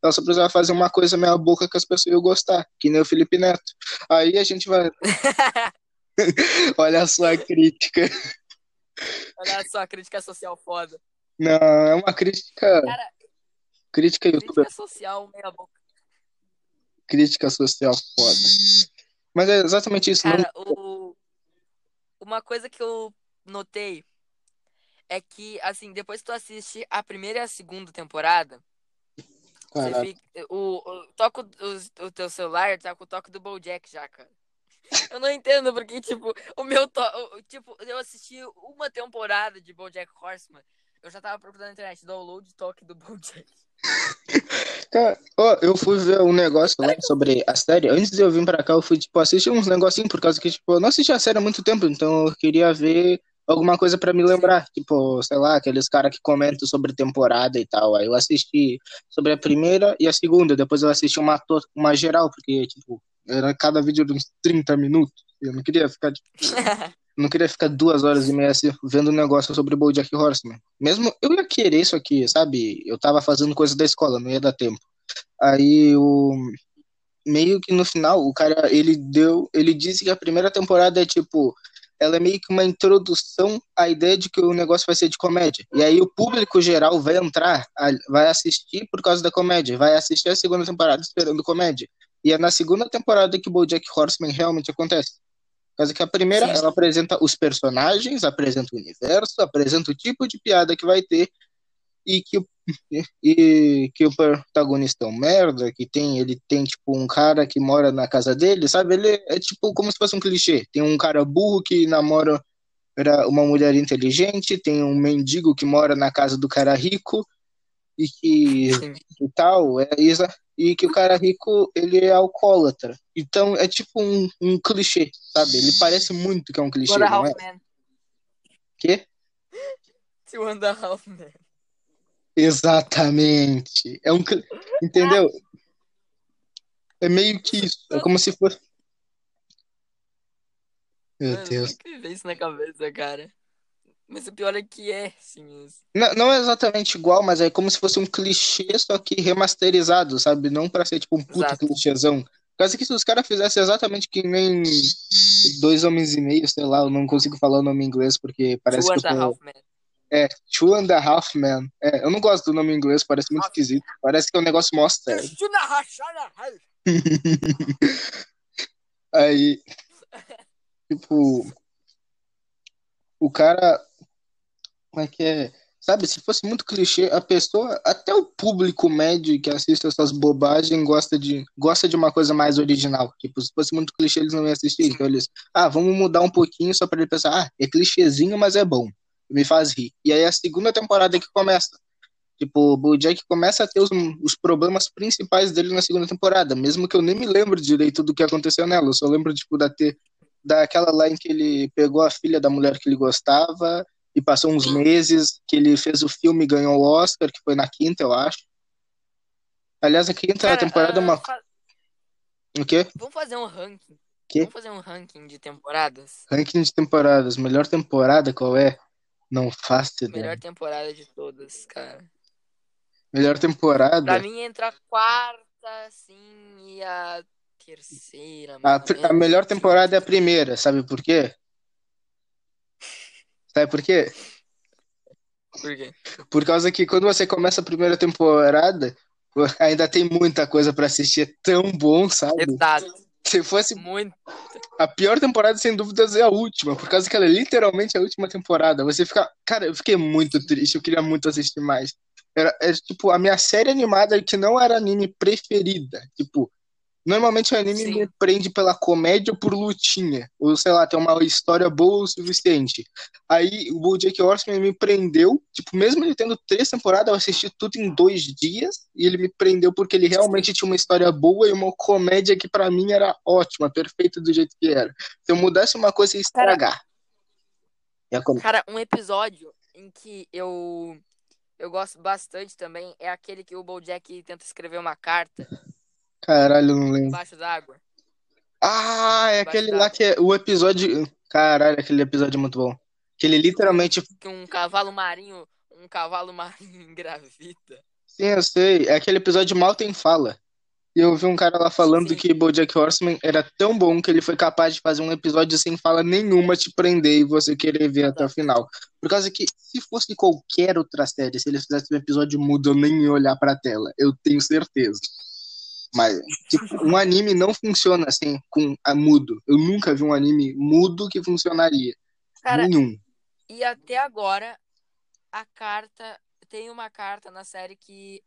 ela só precisava fazer uma coisa meia boca que as pessoas iam gostar, que nem o Felipe Neto. Aí a gente vai. (laughs) Olha só a crítica. Olha só, crítica social foda. Não, é uma crítica. Cara, Crítica youtuber, crítica social meia boca. Crítica social foda. Mas é exatamente isso. não- Cara, o... uma coisa que eu notei é que, assim, depois que tu assiste a primeira e a segunda temporada, fica. O, o, toca o, o teu celular, tá com o toque do Bojack já, cara. Eu não entendo porque, tipo, o meu to... Tipo, eu assisti uma temporada de Bojack Horseman, eu já tava procurando na internet, download toque do Bojack. (laughs) Cara, ó, eu fui ver um negócio lá sobre a série. Antes de eu vir pra cá, eu fui, tipo, assistir uns negocinhos, por causa que, tipo, eu não assisti a série há muito tempo, então eu queria ver alguma coisa pra me lembrar. Tipo, sei lá, aqueles caras que comentam sobre temporada e tal. Aí eu assisti sobre a primeira e a segunda, depois eu assisti uma, uma geral, porque, tipo, era cada vídeo de uns 30 minutos. Eu não queria ficar, tipo, (laughs) não queria ficar duas horas e meia vendo um negócio sobre BoJack Horseman. Mesmo eu ia querer isso aqui, sabe? Eu tava fazendo coisa da escola, não ia dar tempo. Aí o meio que no final o cara ele deu, ele disse que a primeira temporada é tipo, ela é meio que uma introdução à ideia de que o negócio vai ser de comédia. E aí o público geral vai entrar, vai assistir por causa da comédia, vai assistir a segunda temporada esperando comédia. E é na segunda temporada que BoJack Horseman realmente acontece. Por causa que a primeira, Sim. ela apresenta os personagens, apresenta o universo, apresenta o tipo de piada que vai ter e que o, (laughs) e que o protagonista é um merda, que tem, ele tem tipo um cara que mora na casa dele, sabe? Ele é tipo como se fosse um clichê. Tem um cara burro que namora era uma mulher inteligente, tem um mendigo que mora na casa do cara rico e que Sim. e tal, é isso, e que o cara rico, ele é alcoólatra. Então é tipo um, um clichê, sabe? Ele parece muito que é um clichê, One and a não é? Half Man. Quê? (laughs) Two and a Half Man. Exatamente. É um, cli- entendeu? É meio que isso. É como se fosse Meu Mano, Deus. que vem isso na cabeça, cara? Mas o pior é que é, sim. isso. Não, não é exatamente igual, mas é como se fosse um clichê, só que remasterizado, sabe? Não pra ser tipo um puto Exato. clichêzão. Quase que se os caras fizessem exatamente que nem dois homens e meio, sei lá, eu não consigo falar o nome em inglês porque parece Two que and eu a tô... Half Men. É, Two and a Half Men. É, eu não gosto do nome em inglês, parece muito esquisito. Parece que é um negócio mostra. (laughs) Aí, (laughs) tipo, o cara, como é que é? Sabe, se fosse muito clichê, a pessoa, até o público médio que assiste essas bobagens gosta de, gosta de uma coisa mais original. Tipo, se fosse muito clichê, eles não iam assistir. Então eles, ah, vamos mudar um pouquinho só pra ele pensar, ah, é clichêzinho, mas é bom. Me faz rir. E aí a segunda temporada que começa. Tipo, o BoJack começa a ter os, os problemas principais dele na segunda temporada, mesmo que eu nem me lembro direito do que aconteceu nela. Eu só lembro, tipo, da ter, daquela lá em que ele pegou a filha da mulher que ele gostava e passou uns meses, que ele fez o filme e ganhou o Oscar, que foi na quinta, eu acho. Aliás, a quinta Cara, temporada é ah, uma. fa- O quê? Vamos fazer um ranking. Vamos fazer um ranking de temporadas. Ranking de temporadas. Melhor temporada, qual é? Não faço ideia. Melhor temporada de todas, cara. Melhor temporada. Pra mim entra a quarta, sim, e a terceira. A, a melhor temporada é a primeira, sabe por quê? Sabe por quê? Por quê? Por causa que quando você começa a primeira temporada, ainda tem muita coisa pra assistir, é tão bom, sabe? Exato. Se fosse Muito. a pior temporada, sem dúvidas, é a última, por causa que ela é literalmente a última temporada. Você fica. Cara, eu fiquei muito triste, eu queria muito assistir mais. Era, é, tipo, a minha série animada que não era anime preferida. Tipo, normalmente o anime Sim. me prende pela comédia ou por lutinha. Ou, sei lá, tem uma história boa o suficiente. Aí o BoJack Horseman me prendeu. Tipo, mesmo ele tendo três temporadas, eu assisti tudo em dois dias. E ele me prendeu porque ele realmente tinha uma história boa e uma comédia que pra mim era ótima, perfeita do jeito que era. Se eu mudasse uma coisa, ia estragar. E a com- Cara, um episódio em que eu eu gosto bastante também é aquele que o BoJack tenta escrever uma carta Caralho, não lembro. embaixo d'água. Ah, é aquele lá que é o episódio. Caralho, aquele episódio é muito bom. Que ele literalmente. Que um cavalo marinho, um cavalo (laughs) marinho engravida. Sim, eu sei. É aquele episódio mal tem fala. E eu vi um cara lá falando Sim. que Bojack Horseman era tão bom que ele foi capaz de fazer um episódio sem fala nenhuma, te prender e você querer ver até o final. Por causa que, se fosse qualquer outra série, se eles fizessem um episódio mudo, eu nem ia olhar pra tela. Eu tenho certeza. Mas, tipo, um anime não funciona assim, com a mudo. Eu nunca vi um anime mudo que funcionaria. Cara, Nenhum. e até agora a carta tem uma carta na série que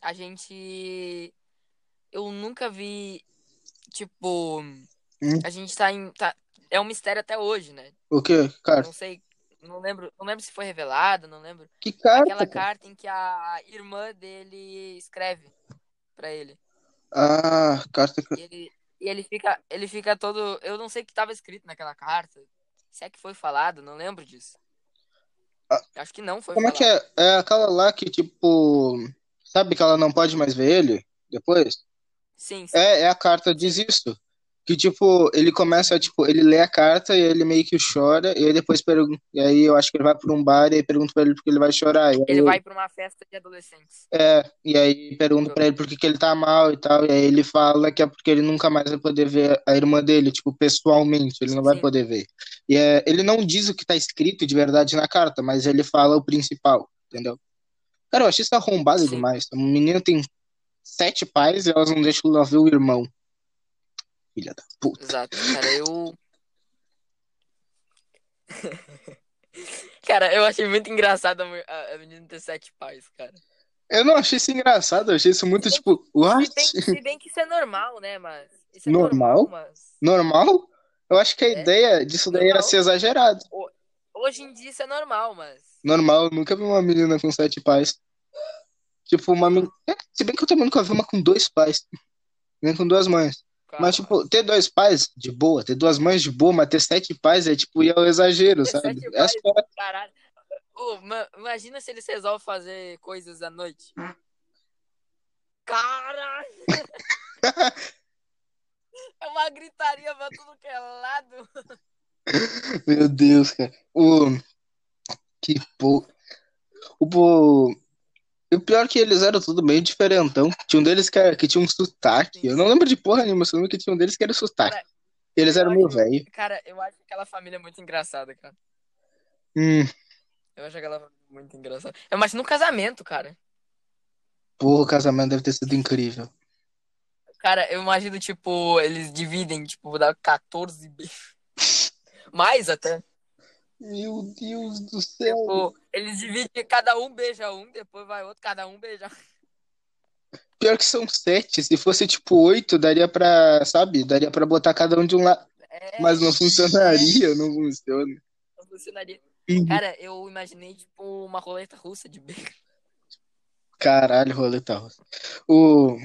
a gente eu nunca vi tipo Hum. a gente tá em tá, é um mistério até hoje, né? O quê? Cara, Não sei, não lembro, não lembro se foi revelado, não lembro. que carta? Aquela cara? carta em que a irmã dele escreve pra ele. Ah, carta. E ele, e ele fica, ele fica todo, eu não sei o que tava escrito naquela carta. Se é que foi falado, não lembro disso. Ah. Acho que não foi Como é que falado. é? É aquela lá que, tipo. Sabe que ela não pode mais ver ele depois? Sim, sim. É, é a carta diz isso. Que, tipo, ele começa, tipo, ele lê a carta e ele meio que chora, e aí depois pergunta. E aí eu acho que ele vai pra um bar e aí pergunta pra ele porque ele vai chorar. Aí, Ele vai pra uma festa de adolescentes. É, e aí pergunta pra ele por que que ele tá mal e tal, e aí ele fala que é porque ele nunca mais vai poder ver a irmã dele, tipo, pessoalmente, ele não vai Sim. poder ver. E é, ele não diz o que tá escrito de verdade na carta, mas ele fala o principal, entendeu? Cara, eu achei isso arrombado Sim. demais. A menina tem sete pais e elas não deixam ela ver o irmão. Filha da puta. Exato, cara, eu. (laughs) cara, eu achei muito engraçado a, menina ter sete pais, cara. Eu não achei isso engraçado, eu achei isso muito, tipo, what? Se bem, se bem que isso é normal, né, mas. Isso é Normal? normal, mas. Normal? Eu acho que a É. ideia disso daí era Normal. ser exagerado. Hoje em dia isso é normal, mas. Normal, eu nunca vi uma menina com sete pais. Tipo, uma menina. Se bem que eu também nunca vi uma com dois pais. Nem com duas mães. Mas, tipo, ter dois pais, de boa. Ter duas mães, de boa. Mas ter sete pais é, tipo, ir ao exagero, Ter sabe? sete Essa pais, caralho. Ô, ma- imagina se eles resolvem fazer coisas à noite. Caralho! (laughs) É uma gritaria pra tudo que é lado. Meu Deus, cara. O... Que pô. O. E o pior é que eles eram tudo meio diferentão. Tinha um deles que, era, que tinha um sotaque. Eu não lembro de porra nenhuma, só lembro que tinha um deles que era sotaque. Cara, Eles eu eram meio velho. Cara, eu acho aquela família muito engraçada, cara. Hum, Eu acho aquela família muito engraçada. Eu imagino um casamento, cara. porra, o casamento deve ter sido incrível. Cara, eu imagino, tipo, eles dividem, tipo, dá 14 beijos. Mais até. Meu Deus do céu. Tipo, eles dividem, cada um beija um, depois vai outro, cada um beija. Pior que são sete. Se fosse tipo oito, daria pra, sabe? Daria pra botar cada um de um lado. É, Mas não funcionaria, não funciona. não funcionaria. Uhum. Cara, eu imaginei, tipo, uma roleta russa de beijo. Caralho, roleta russa. O...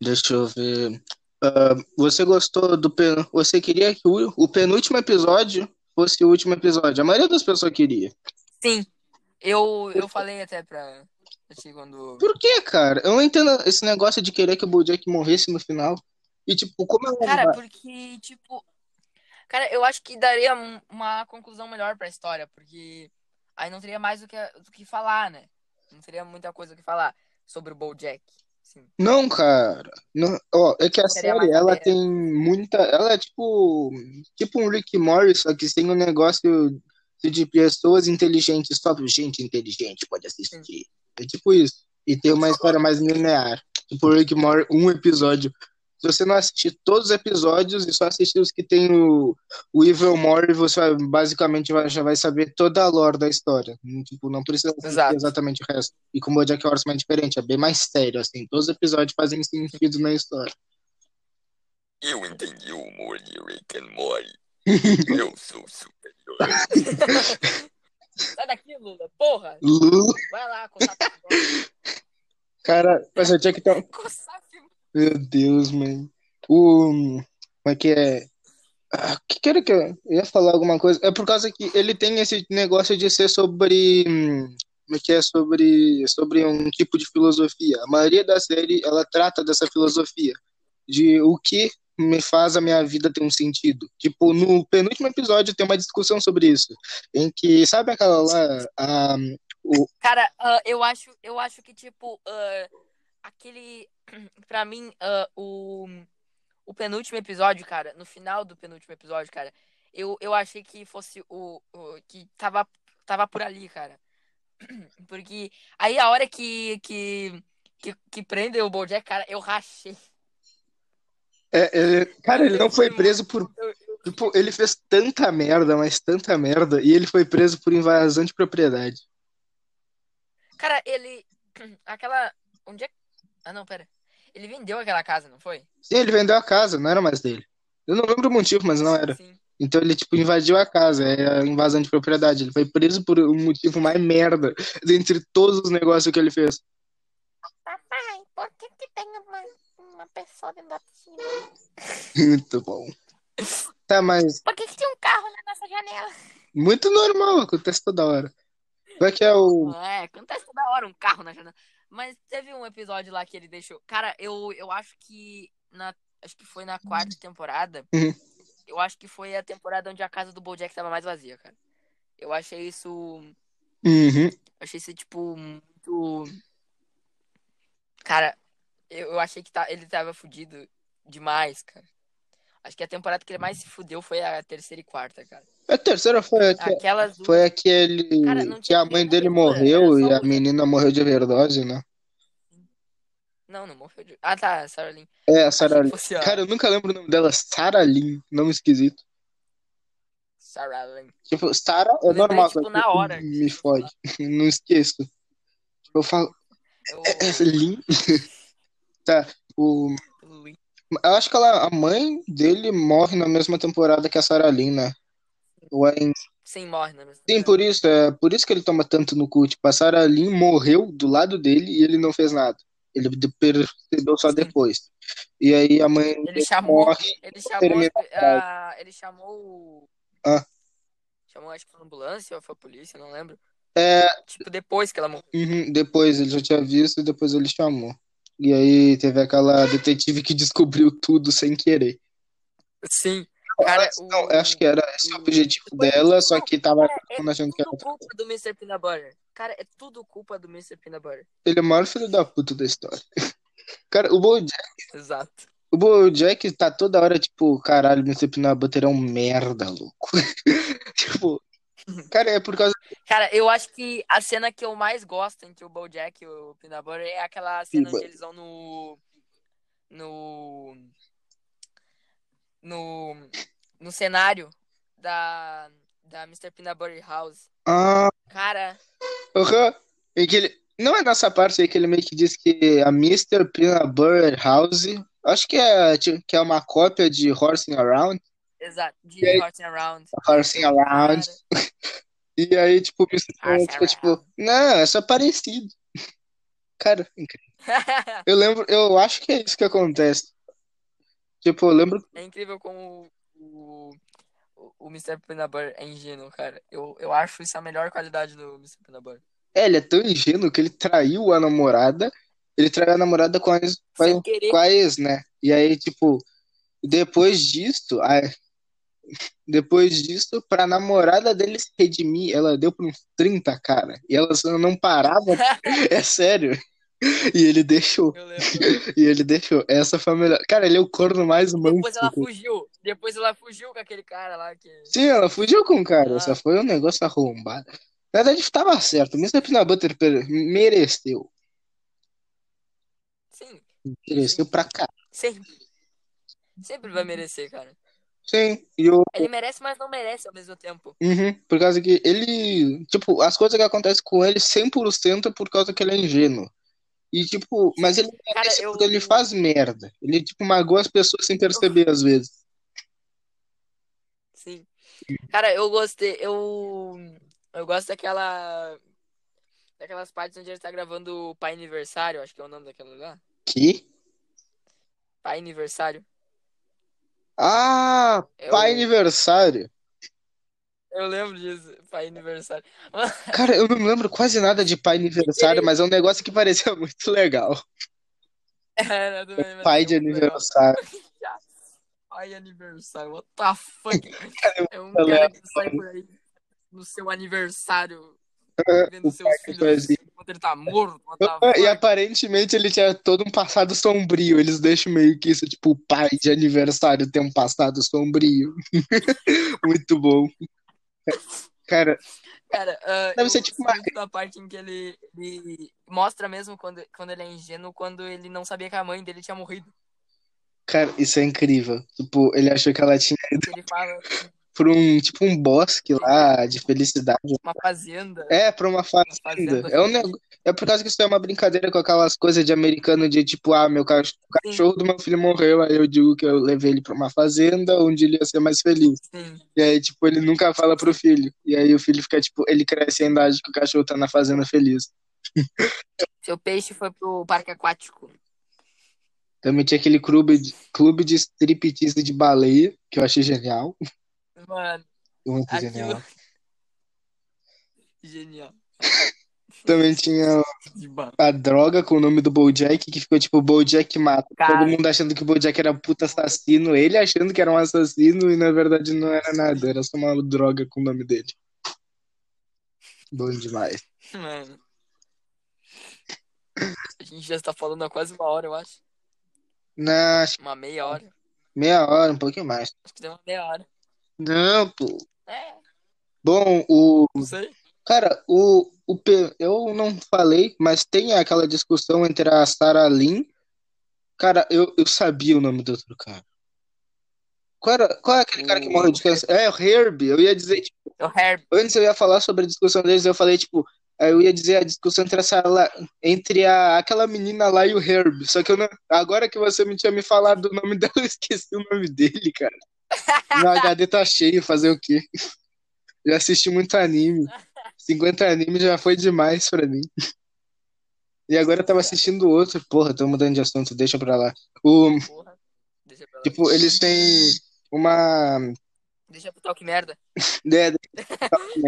Deixa eu ver. Ah, você gostou do pen... Você queria que o... o penúltimo episódio fosse o último episódio. A maioria das pessoas queria. Sim, eu, eu falei até pra ti quando. Por que, cara? Eu não entendo esse negócio de querer que o Bojack morresse no final. E tipo, como é Cara, porque, tipo. Cara, eu acho que daria um- uma conclusão melhor pra história, porque aí não teria mais do que, do que falar, né? Não teria muita coisa o que falar sobre o Bojack. Sim. Não, cara. Não, ó, é que a Seria série, ela tem muita. Ela é tipo. Tipo um Rick Morris, só que sem um negócio de pessoas inteligentes. Só gente inteligente pode assistir. É tipo isso. E tem uma história mais linear. Tipo Rick Morris, um episódio. Se você não assistir todos os episódios e só assistir os que tem o, o Evil Morris, você vai- basicamente vai- já vai saber toda a lore da história. Não, Tipo, não precisa Exato. exatamente o resto. E como o Jack Horseman é diferente, é bem mais sério, assim. Todos os episódios fazem sentido na história. Eu entendi o humor de Rick and Morty. (laughs) Eu sou superior. Sai daqui, Lula. Porra! Lula, Vai lá, coçar (laughs) cara, mas eu tinha que ter. Coçar Meu Deus, mano. O. Como é que é? Ah, que que era que eu ia falar alguma coisa? É por causa que ele tem esse negócio de ser sobre. hum, Como é que é? Sobre, sobre um tipo de filosofia. A maioria da série, ela trata dessa filosofia. De o que me faz a minha vida ter um sentido. Tipo, no penúltimo episódio tem uma discussão sobre isso. Em que, sabe aquela lá. A, o, Cara, ah, eu acho, eu acho que, tipo, ah, aquele. (clears throat) Pra mim, ah, o, o penúltimo episódio, cara, no final do penúltimo episódio, cara, eu, eu achei que fosse o. o- que tava, tava por ali, cara. (clears throat) Porque aí a hora que. que, que, que prendeu o Bojack, cara, eu rachei. é, é, cara, ele não foi preso por Tipo, ele fez tanta merda, mas tanta merda, e ele foi preso por invasão de propriedade. Cara, ele. (clears throat) Aquela. Onde é. Ah, não, pera. Ele vendeu aquela casa, não foi? Sim, ele vendeu a casa, não era mais dele. Eu não lembro o motivo, mas não era. Sim. Então ele, tipo, invadiu a casa, é a invasão de propriedade. Ele foi preso por um motivo mais merda (laughs) dentre todos os negócios que ele fez. Papai, por que, que tem uma, uma pessoa dentro da piscina? (laughs) Muito bom. Tá, mas Por que, que tem um carro na nossa janela? muito normal, acontece toda hora. Como é que é o. É, acontece toda hora um carro na janela. Mas teve um episódio lá que ele deixou. Cara, eu, eu acho que. Na, acho que foi na quarta temporada. Uhum. Eu acho que foi a temporada onde a casa do Bojack tava mais vazia, cara. Eu achei isso. Uhum. Achei isso, tipo, muito. Cara, eu, eu achei que tá, ele tava fudido demais, cara. Acho que a temporada que ele mais se fudeu foi a terceira e quarta, cara. A terceira foi, aque- Aquelas duas. foi aquele Cara, que a mãe dele morreu e a menina morreu de overdose, né? Não, não morreu de. Ah, tá, Sarah Lynn. É, a Sarah Lynn. fosse Cara, eu nunca lembro o nome dela. Sarah Lynn. Nome esquisito. Sarah Lynn. Tipo, Sarah é lembrei, normal. tipo, na hora. Me fode. (laughs) Não esqueço. Tipo, eu falo. Eu... É, (laughs) é Lynn? (laughs) tá. O... Eu acho que ela, a mãe dele morre na mesma temporada que a Sarah Lynn, né? Ou é em- Sim, morre na mesma Sim, temporada. por isso. É por isso que ele toma tanto no cu. Tipo, a Sarah Lynn morreu do lado dele e ele não fez nada. Ele percebeu só Sim. depois. E aí a mãe Ele chamou. morre. Ele chamou. pe- ah, ele chamou. Ah. Chamou, acho que foi a ambulância ou foi a polícia, não lembro. É, Tipo, depois que ela morreu. Uhum, Depois ele já tinha visto e depois ele chamou. E aí teve aquela detetive que descobriu tudo sem querer. Sim. Cara, não, o- eu acho que era esse o objetivo dela, só que tava Cara, é achando que era tudo culpa do Mr. Peanut Butter. Cara, é tudo culpa do Mr. Peanut Butter. Ele é o maior filho da puta da história. (laughs) Cara, o Bojack, Exato. o Bojack tá toda hora, tipo, caralho, Mr. Peanut Butter é um merda, louco. (laughs) tipo, cara, é por causa. (laughs) Cara, eu acho que a cena que eu mais gosto entre o Bojack e o Peanut Butter é aquela cena Sim, onde eles vão no. No. No. No cenário da. Da Mr. Peanut Butter House. Ah, Cara, aham. E que ele. Não é nessa parte aí que ele meio que diz que a Mr. Peanut Butter House. Acho que é, tipo, que é uma cópia de Horsing Around. Exato. De aí- Horsing Around. Horsing Around. (laughs) E aí, tipo, Peanut fica tipo, não, é só parecido. Cara, incrível. (laughs) Eu lembro, eu acho que é isso que acontece. Tipo, eu lembro. É incrível como o, o, o Mr. Butter é ingênuo, cara. Eu, eu acho isso a melhor qualidade do Mr. Butter. É, ele é tão ingênuo que ele traiu a namorada. Ele traiu a namorada com a ex, com a- com ex, né? E aí, tipo, depois disso, a- depois disso, pra namorada dele se redimir, ela deu por uns 30, cara. E ela só não parava. (laughs) É sério. E ele deixou. (laughs) E ele deixou. Essa foi a melhor. Cara, ele é o corno mais manso. Depois ela fugiu. Depois ela fugiu com aquele cara lá que. Sim, ela fugiu com o cara, Ah. só foi um negócio arrombado. Na verdade, tava certo. Mr. Peanut Butter mereceu. Sim, Mereceu pra cá. sempre. Sempre vai merecer, cara. Sim, e o. Ele merece, mas não merece ao mesmo tempo. Uhum, por causa que ele. Tipo, as coisas que acontecem com ele 100% é por causa que ele é ingênuo. E, tipo, mas ele Cara, eu- ele faz merda. Ele, tipo, magoa as pessoas sem perceber, às vezes. Sim. Cara, eu gostei. Eu. Eu gosto daquela. Daquelas partes onde ele tá gravando o Pai Aniversário, acho que é o nome daquele lugar. Que? Pai Aniversário. Ah, É pai aniversário. Eu lembro disso, Pai Aniversário. (laughs) Cara, eu não lembro quase nada de pai aniversário, mas é um negócio que parecia muito legal. Era do meu Pai de legal. aniversário. (laughs) Pai aniversário, what the fuck? É um cara que sai por aí no seu aniversário, (laughs) vendo O seus filhos fazia. enquanto ele tá morto, (laughs) E aparentemente ele tinha todo um passado sombrio. Eles deixam meio que isso, tipo, o pai de aniversário tem um passado sombrio. (laughs) Muito bom. Cara, Cara, ah, Deve ser tipo uma- da parte em que ele, ele mostra mesmo quando, quando ele é ingênuo, quando ele não sabia que a mãe dele tinha morrido. cara, isso é incrível. Tipo, ele achou que ela tinha ele fala por um, tipo, um bosque lá de felicidade. uma fazenda. É, pra uma fazenda. fazenda. É, um nego... é por causa que isso é uma brincadeira com aquelas coisas de americano de tipo, ah, meu cach- o cachorro do meu filho morreu, aí eu digo que eu levei ele pra uma fazenda onde ele ia ser mais feliz. Sim. E aí, tipo, ele nunca fala pro filho. E aí o filho fica, tipo, ele cresce e ainda acha que o cachorro tá na fazenda feliz. (laughs) Seu peixe foi pro parque aquático. Também tinha aquele clube de, clube de striptease de baleia, que eu achei genial. Mano, Muito aquilo. genial. (laughs) Genial. (laughs) Também tinha a droga com o nome do Bojack, que ficou tipo Bojack mata. Cara. Todo mundo achando que o Bojack era puta assassino, ele achando que era um assassino e na verdade não era nada, era só uma droga com o nome dele. Bom demais. Mano. A gente já está falando há quase uma hora, eu acho. Não, acho Uma meia hora. meia hora, um pouquinho mais. Acho que deu uma meia hora. Não, pô. É, Bom, o. não sei. Cara, o, o P- eu não falei, mas tem aquela discussão entre a Sarah Lynn. Cara, eu, eu sabia o nome do outro cara. Qual, era, qual é aquele cara que morreu de câncer? É, o Herbie. Eu ia dizer, tipo, O Herb. antes eu ia falar sobre a discussão deles, eu falei, tipo, eu ia dizer a discussão entre, a Sarah, entre a, aquela menina lá e o Herbie. Só que eu não, agora que você me tinha me falado o nome dela, (laughs) eu esqueci o nome dele, cara. Meu HD tá cheio, fazer o quê? Já assisti muito anime. 50 animes já foi demais pra mim. E agora eu tava assistindo outro. Porra, tô mudando de assunto, deixa pra lá. O, Porra. Deixa pra lá. tipo, eles têm uma. Deixa pro talk merda. né, (laughs)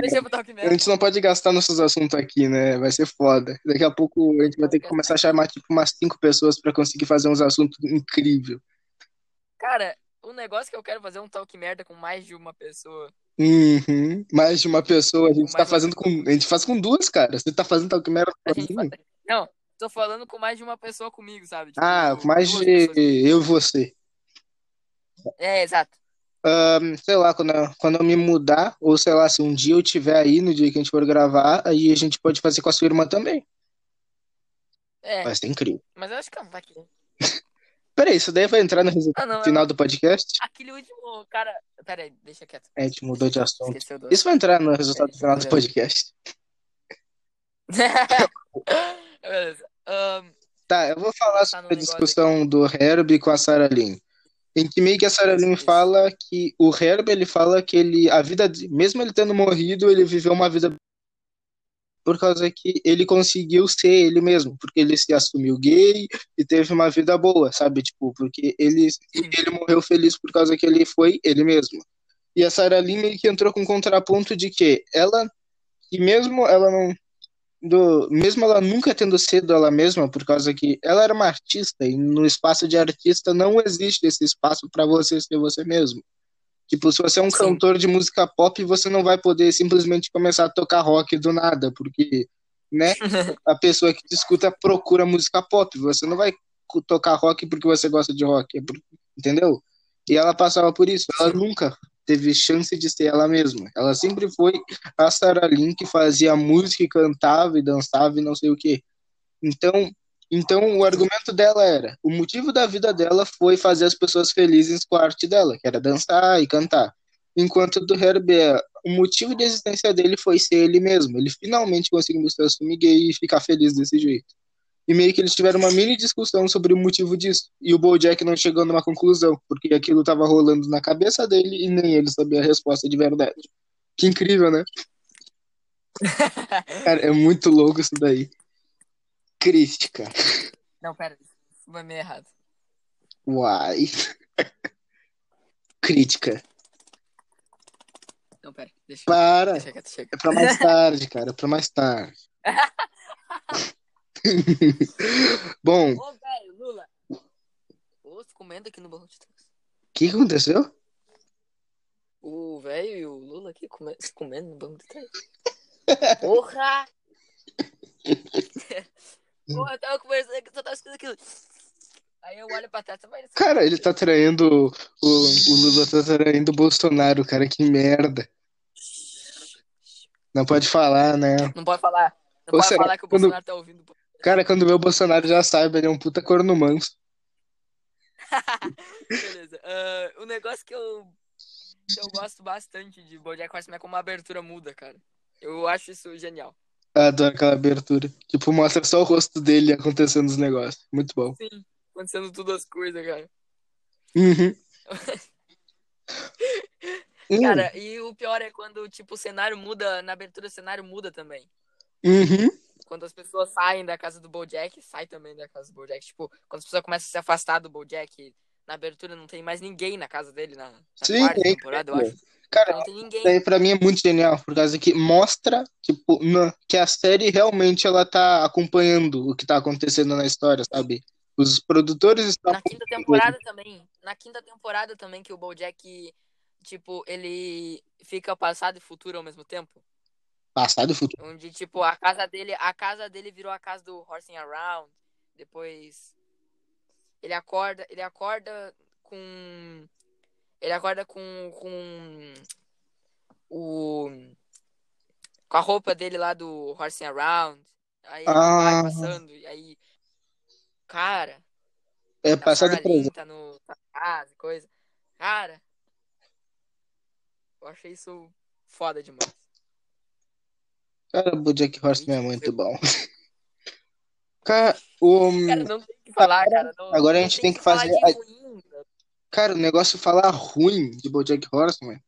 Deixa pro talk (laughs) a merda. gente não pode gastar nossos assuntos aqui, né? Vai ser foda. Daqui a pouco a gente vai ter que começar a chamar tipo umas cinco pessoas pra conseguir fazer uns assuntos incríveis. Cara, o o negócio que eu quero fazer é um talk merda com mais de uma pessoa. Uhum. Mais de uma pessoa, a gente Com tá fazendo com. A gente faz com duas, cara. Você tá fazendo tal que merda sozinho? faz- Não, tô falando com mais de uma pessoa comigo, sabe? Tipo, Ah, com mais de pessoas. eu e você. É, exato. Ahn, sei lá, quando eu, quando eu me mudar, ou sei lá, se um dia eu tiver aí no dia que a gente for gravar, aí a gente pode fazer com a sua irmã também. É, Vai ser incrível. mas eu acho que ela não vai querer. (laughs) Peraí, isso daí vai entrar no resultado Ah, não, final ela- do podcast? aquele último cara. Pera aí, deixa quieto. É, a gente mudou de assunto. Do. Isso vai entrar no resultado É, final do podcast. (laughs) Beleza. Ahn, Tá, eu vou falar sobre a discussão do Herbie com a Sarah Lynn. Em que meio que a Sarah Lynn Isso. fala que o Herbie, ele fala que ele, a vida, mesmo ele tendo morrido, ele viveu uma vida por causa que ele conseguiu ser ele mesmo, porque ele se assumiu gay e teve uma vida boa, sabe? Tipo, porque ele, ele morreu feliz por causa que ele foi ele mesmo. E a Sarah Lynn meio que entrou com um contraponto de que ela, e mesmo ela não, do, mesmo ela nunca tendo sido ela mesma, por causa que ela era uma artista e no espaço de artista não existe esse espaço para você ser você mesmo. Tipo, se você é um Sim. cantor de música pop, você não vai poder simplesmente começar a tocar rock do nada, porque, né, (laughs) a pessoa que te escuta procura música pop. Você não vai tocar rock porque você gosta de rock, é entendeu? E ela passava por isso. Ela Sim. nunca teve chance de ser ela mesma. Ela sempre foi a Sarah Lynn que fazia música e cantava e dançava e não sei o quê. Então, então o argumento dela era, o motivo da vida dela foi fazer as pessoas felizes com a arte dela, que era dançar e cantar. Enquanto do Herbie, é, o motivo de existência dele foi ser ele mesmo. Ele finalmente conseguiu se assumir gay e ficar feliz desse jeito. E meio que eles tiveram uma mini discussão sobre o motivo disso. E o BoJack não chegou numa conclusão, porque aquilo tava rolando na cabeça dele e nem ele sabia a resposta de verdade. Que incrível, né? (laughs) Cara, é muito louco isso daí. Crítica. Não, pera. Vai meio errado. Uai. Crítica. Não, pera. Deixa, Para. deixa. É pra mais tarde, cara. É pra mais tarde. (laughs) Bom, o Ô, velho, Lula. Ô, comendo aqui no banco de trás. que que aconteceu? O velho e o Lula aqui come... comendo no banco de trás. Porra! (laughs) Porra, eu tava conversando só tava escutando aquilo. Aí eu olho pra trás, tá vai Cara, ele tá traindo. O, o Lula tá traindo o Bolsonaro, cara. Que merda. Não pode falar, né? Não pode falar. Não Ou pode falar que o quando- Bolsonaro tá ouvindo. Cara, quando vê o Bolsonaro já sabe, ele é um puta corno manso. (laughs) Beleza. Ah, o negócio que eu, que eu gosto bastante de Bojack Horseman é como a abertura muda, cara. Eu acho isso genial. Adoro aquela abertura. Tipo, mostra só o rosto dele acontecendo os negócios. Muito bom. Sim, acontecendo todas as coisas, cara. Uhum. (laughs) Hum, Cara, e o pior é quando, tipo, o cenário muda, na abertura o cenário muda também. uhum. Quando as pessoas saem da casa do Bojack, sai também da casa do Bojack. Tipo, quando as pessoas começam a se afastar do Bojack, na abertura não tem mais ninguém na casa dele, na, na Sim, quarta temporada, eu acho. Cara, Não tem ninguém. daí pra mim é muito genial, por causa que mostra, tipo, que a série realmente ela tá acompanhando o que tá acontecendo na história, sabe? Os produtores estão Na quinta temporada também. Na quinta temporada também que o Bojack, tipo, ele fica passado e futuro ao mesmo tempo. passado e futuro. Onde, tipo, a casa dele, a casa dele virou a casa do Horsing Around. Depois ele acorda, ele acorda com ele acorda com com o com a roupa dele lá do Horsing Around. Aí ele Ah. vai passando e aí cara, É Lynn presente. tá no tá casa coisa. Cara, eu achei isso foda demais. Cara, o Bojack Horseman é muito bom. (laughs) Cara, o, Cara, não tem que falar, cara. Não- agora a gente tem que fazer a- cara. o negócio de falar ruim de Bojack Horseman.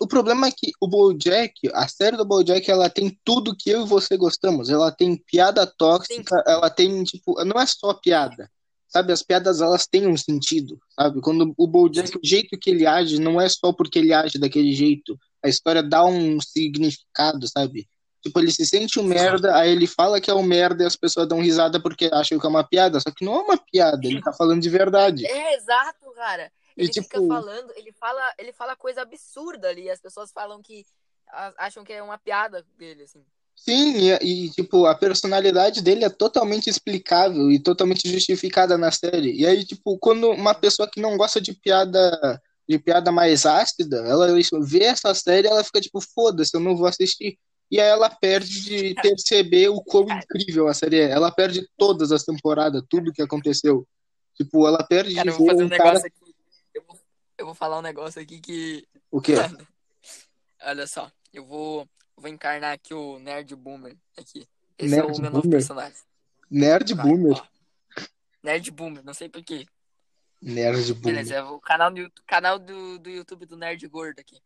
O problema é que o Bojack, a série do Bojack, ela tem tudo que eu e você gostamos. Ela tem piada tóxica, ela tem, tipo, não é só piada. Sabe, as piadas, elas têm um sentido, sabe? Quando o Bojack, o jeito que ele age, não é só porque ele age daquele jeito. A história dá um significado, sabe? Tipo, ele se sente um merda, aí ele fala que é um merda e as pessoas dão risada porque acham que é uma piada. Só que não é uma piada, ele tá falando de verdade. É, exato, cara. Ele tipo- fica falando, ele fala, ele fala coisa absurda ali. As pessoas falam que acham que é uma piada dele, assim. Sim, e, e, tipo, a personalidade dele é totalmente explicável e totalmente justificada na série. E aí, tipo, quando uma pessoa que não gosta de piada, de piada mais ácida, ela vê essa série, ela fica tipo, foda-se, eu não vou assistir. E aí ela perde de perceber o quão incrível a série é. Ela perde todas as temporadas, tudo que aconteceu. Tipo, ela perde Cara, de eu vou fazer um um cara... negócio aqui. Eu vou, eu vou falar um negócio aqui que. O quê? Olha só, eu vou, vou encarnar aqui o Nerd Boomer aqui. Esse é Nerd o meu novo Boomer? personagem. Nerd Vai, Boomer. ó. Nerd Boomer, não sei porquê. Nerd Boomer. Beleza, é o canal, do, Youtube- canal do, do YouTube do Nerd Gordo aqui.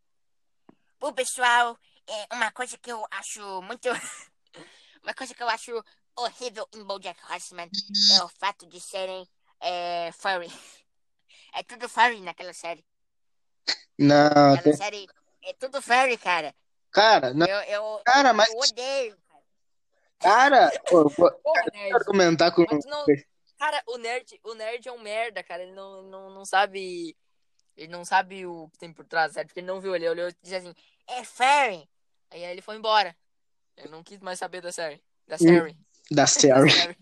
Pô, pessoal, é uma coisa que eu acho muito. (laughs) uma coisa que eu acho horrível em Bojack Horseman é o fato de serem é, furry. (laughs) É tudo furry naquela série. Não, Aquela tem- série é tudo furry, cara. cara, não, Eu, eu, cara, mas, eu odeio. cara, (laughs) eu vou Porra, Nerd. argumentar com Mas não- Cara, o nerd, o nerd é um merda, cara. Ele não, não, não sabe. Ele não sabe o que tem por trás, certo? Porque ele não viu, ele olhou e disse assim, É furry. Aí ele foi embora. Eu não quis mais saber da série. Da Hum, série. da (laughs) série.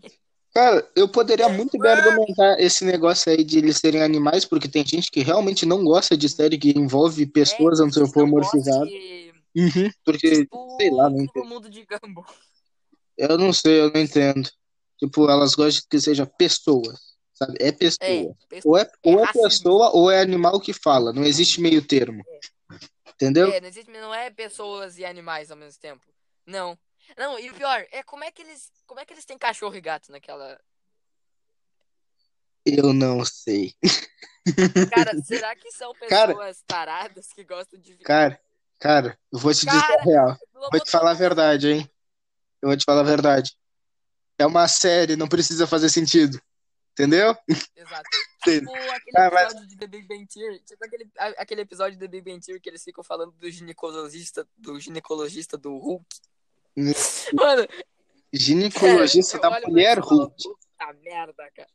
Cara, eu poderia muito bem argumentar esse negócio aí de eles serem animais, porque tem gente que realmente não gosta de série que envolve pessoas É, eles não antropomorfizadas. de- Uhum, porque, Tipo, sei lá, não tipo entendo. mundo de Gumball. Eu não sei, eu não entendo. Tipo, elas gostam que seja pessoas, sabe? É É, pessoa. pessoa- Ou é, ou é racismo. pessoa ou é animal que fala. Não existe meio termo. Entendeu? É, não existe, não é pessoas e animais ao mesmo tempo. Não. Não, e o pior, é como é que eles. Como é que eles têm cachorro e gato naquela. Eu não sei. Cara, (laughs) será que são Cara. pessoas taradas que gostam de Cara, cara, eu vou te dizer Cara, a real. Vou te falar a verdade, hein? Eu vou te falar a verdade. É uma série, não precisa fazer sentido. Entendeu? Exato. (laughs) Tipo aquele Ah, mas- episódio de The Big Bang Theory. Tipo aquele, aquele episódio de The Big Bang Theory que eles ficam falando do ginecologista, do ginecologista do Hulk. Hum. Mano, Ginecologista cara, (laughs) da mulher Hulk. Puta merda, cara.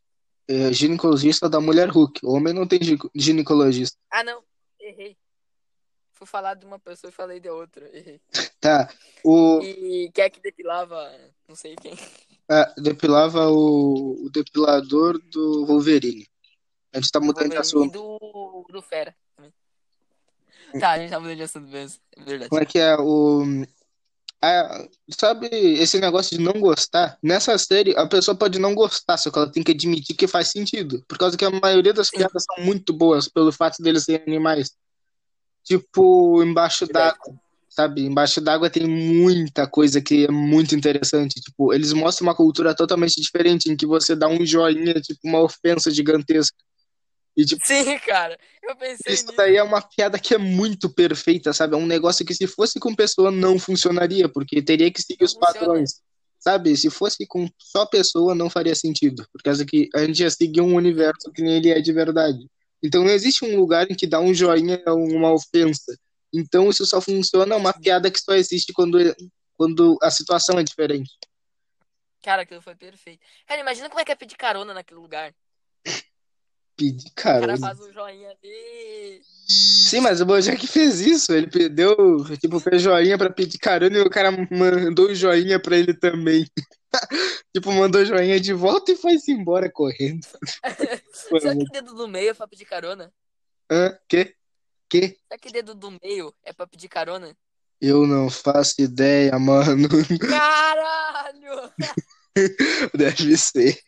É, ginecologista da mulher Hulk. Homem não tem gi- ginecologista. Ah, não. Errei. Fui falar de uma pessoa e falei de outra. Errei. (laughs) Tá. O E quem é que depilava? Não sei quem. Ah, depilava o, o depilador do Wolverine. A gente tá mudando de assunto. do, do Fera também. Tá, a gente tá mudando de assunto mesmo. É verdade. Como é que é o. Ah, sabe esse negócio de não gostar? Nessa série, a pessoa pode não gostar, só que ela tem que admitir que faz sentido. Por causa que a maioria das piadas são muito boas pelo fato deles serem animais. Tipo, embaixo d'água, sabe? Embaixo d'água tem muita coisa que é muito interessante. Tipo, eles mostram uma cultura totalmente diferente, em que você dá um joinha, tipo, uma ofensa gigantesca. E, tipo, Sim, cara. Eu pensei isso nisso. daí é uma piada que é muito perfeita, sabe? É um negócio que se fosse com pessoa não funcionaria, porque teria que seguir os funciona. padrões. Sabe? Se fosse com só pessoa não faria sentido, por causa que a gente ia seguir um universo que nem ele é de verdade. Então não existe um lugar em que dá um joinha é uma ofensa. Então isso só funciona, uma piada que só existe quando, quando a situação é diferente. Cara, aquilo foi perfeito. Cara, imagina como é que é pedir carona naquele lugar. Pedir O cara carona. faz um joinha ali. Sim, mas o Bojack fez isso. Ele deu, tipo, fez joinha pra pedir carona e o cara mandou joinha pra ele também. (laughs) tipo, mandou joinha de volta e foi-se embora correndo. (laughs) Será que dedo do meio é pra pedir carona? Hã? Que? Que? Será que dedo do meio é pra pedir carona? Eu não faço ideia, mano. (laughs) Caralho! (laughs) Deve ser.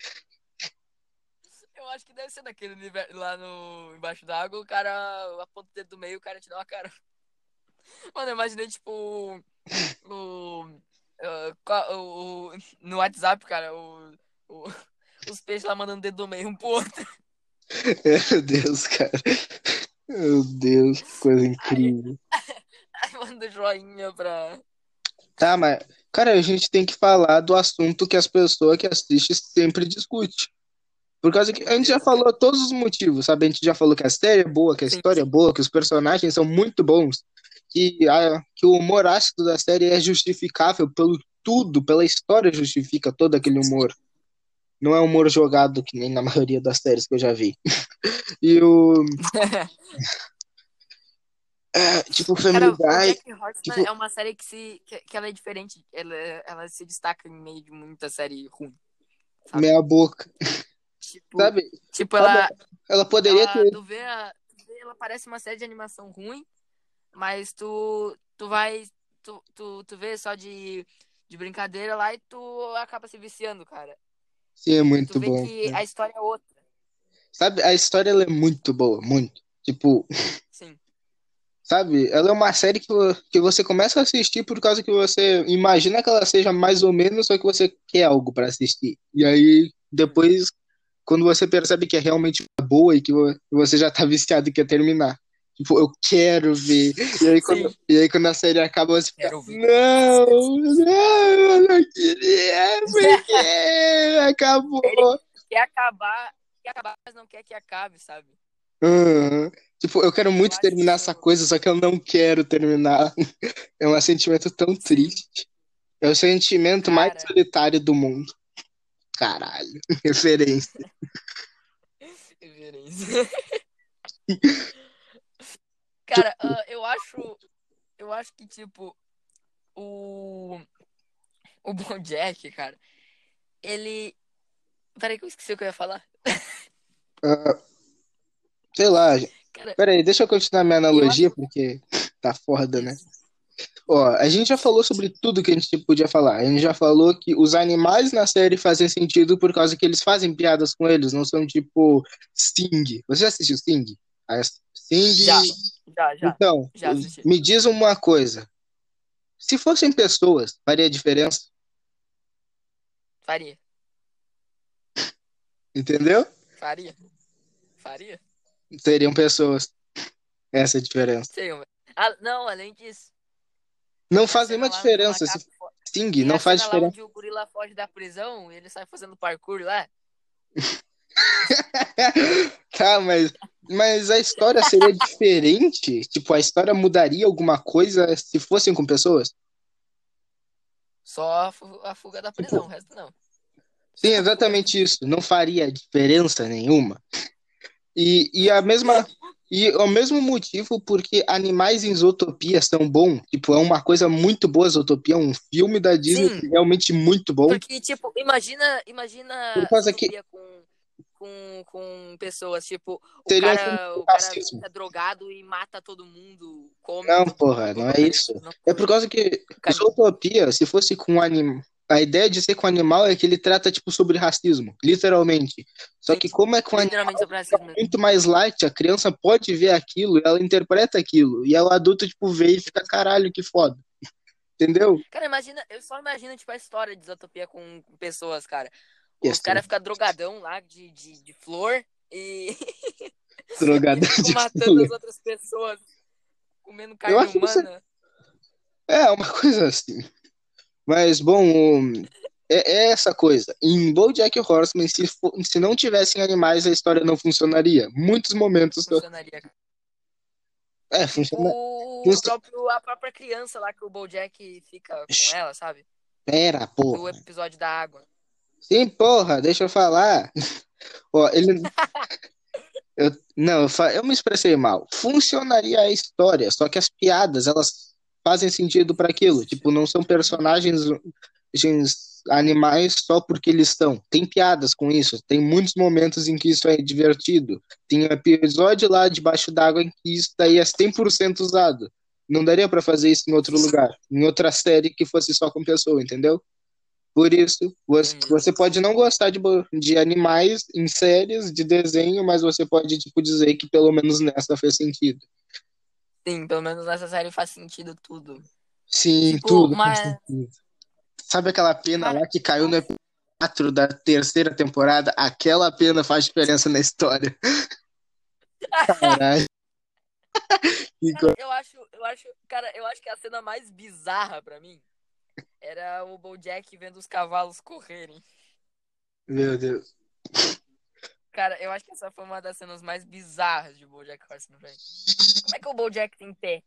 Eu acho que deve ser naquele universo lá no embaixo d'água, o cara aponta o dedo do meio e o cara te dá uma cara. Mano, eu imaginei, tipo, o, o, o- no WhatsApp, cara, o, o- os peixes lá mandando dedo do meio um pro outro. (laughs) Meu Deus, cara. Meu Deus, que coisa incrível. Aí manda joinha pra. Tá, mas, cara, a gente tem que falar do assunto que as pessoas que assistem sempre discutem. Por causa que a gente já falou todos os motivos, sabe? A gente já falou que a série é boa, que a Sim. história é boa, que os personagens são muito bons, que, a, que o humor ácido da série é justificável pelo tudo, pela história justifica todo aquele humor. Não é humor jogado, que nem na maioria das séries que eu já vi. (laughs) E o. (laughs) É, tipo, Cara, Family o Guy. Tipo- é uma série que, se, que, que ela é diferente. Ela, ela se destaca em meio de muita série ruim. sabe? Meia boca. Tipo, Sabe? tipo ela, Ela poderia ela, ter. tu vê, a- tu vê, ela parece uma série de animação ruim, mas tu, tu vai, tu, tu, tu vê só de, de brincadeira lá e tu acaba se viciando, cara. Sim, é muito bom. a história é outra, Sabe? A história ela é muito boa, muito. Tipo, sim. (laughs) sabe? Ela é uma série que, que você começa a assistir por causa que você imagina que ela seja mais ou menos, só que você quer algo pra assistir. E aí, depois, quando você percebe que é realmente boa e que vo- você já tá (laughs) viciado e quer terminar. Tipo, eu quero ver. E aí, quando, Sim. e aí, quando a série acaba, você fica, não, não, eu não queria, (laughs) porque acabou. Quer acabar, quer acabar, mas não quer que acabe, sabe? Aham. Tipo, eu quero muito acho terminar isso- essa coisa, só que eu não quero terminar. (laughs) É um sentimento tão triste. É o sentimento mais Cara. solitário do mundo. Caralho, (laughs) referência. Referência. Cara, ah, eu acho. Eu acho que, tipo, o. O (laughs) Bojack, cara, ele. Peraí que eu esqueci o que eu ia falar. Ah, sei lá. Cara, Peraí, deixa eu continuar minha analogia, porque tá foda, né? Ó, a gente já falou sobre tudo que a gente podia falar. A gente já falou que os animais na série fazem sentido por causa que eles fazem piadas com eles, não são tipo Sting. Você já assistiu Sting? A Sting. Já. já, já. Então, Já me diz uma coisa. Se fossem pessoas, faria diferença? Faria. Entendeu? Faria. Faria? Seriam pessoas. Essa é a diferença. Sei, mas- ah, não, além disso. Não faz nenhuma diferença. Se Sting, não faz diferença. onde o gorila foge da prisão ele sai fazendo parkour lá. (laughs) Tá, mas, mas a história seria (laughs) diferente? Tipo, a história mudaria alguma coisa se fossem com pessoas? Só a fu- a fuga da prisão, o resto não. Sim, exatamente isso. Não faria diferença nenhuma. E, e a mesma. E o mesmo motivo porque animais em Zootopia são bons. Tipo, é uma coisa muito boa, Zootopia, é um filme da Disney Sim. é realmente muito bom. Porque, tipo, imagina, imagina Por causa que- com, com, com pessoas, tipo, o Seria cara, o cara fica drogado e mata todo mundo, come Não, porra, não é isso. não É por causa que Cara- Zootopia, se fosse com animal. A ideia de ser com animal é que ele trata, tipo, sobre racismo, literalmente. Só Sim, que como é com animal, mesmo. muito mais light, a criança pode ver aquilo, ela interpreta aquilo, e o adulto, tipo, vê e fica, caralho, que foda. (laughs) Entendeu? Cara, imagina, eu só imagino, tipo, a história de Zootopia com pessoas, cara. Os caras ficam drogadão lá de, de, de flor e, (laughs) Drogada e de matando flor. as outras pessoas, comendo carne que você- humana. É, uma coisa assim. Mas, bom, o- é, é essa coisa. Em BoJack Horseman, se, fo- se não tivessem animais, a história não funcionaria. Muitos momentos... Funcionaria. É, funciona... O próprio, a própria criança lá que o Bojack fica com ela, sabe? Pera, Do porra. episódio da água. Sim, porra, deixa eu falar. Ó, ele. (laughs) Eu, não, eu, fa- eu me expressei mal. Funcionaria a história, só que as piadas, elas fazem sentido para aquilo. Tipo, não são personagens gens- animais só porque eles estão. Tem piadas com isso. Tem muitos momentos em que isso é divertido. Tem um episódio lá debaixo d'água em que isso daí é 100% usado. Não daria para fazer isso em outro lugar, em outra série que fosse só com pessoa, entendeu? Por isso, você, Entendi. você pode não gostar de, de animais em séries de desenho, mas você pode, tipo, dizer que pelo menos nessa fez sentido. Sim, pelo menos nessa série faz sentido tudo. Sim, Tipo, tudo mas- faz sentido. Sabe aquela pena Cara, lá que caiu no episódio 4 da terceira temporada? Aquela pena faz diferença na história. (laughs) Caralho. (laughs) Cara, eu acho, eu acho, cara, eu acho que a cena mais bizarra pra mim era o Bojack vendo os cavalos correrem. Meu Deus. Cara, eu acho que essa foi uma das cenas mais bizarras de Bojack Horseman, velho. Como é que o Bojack tem pé?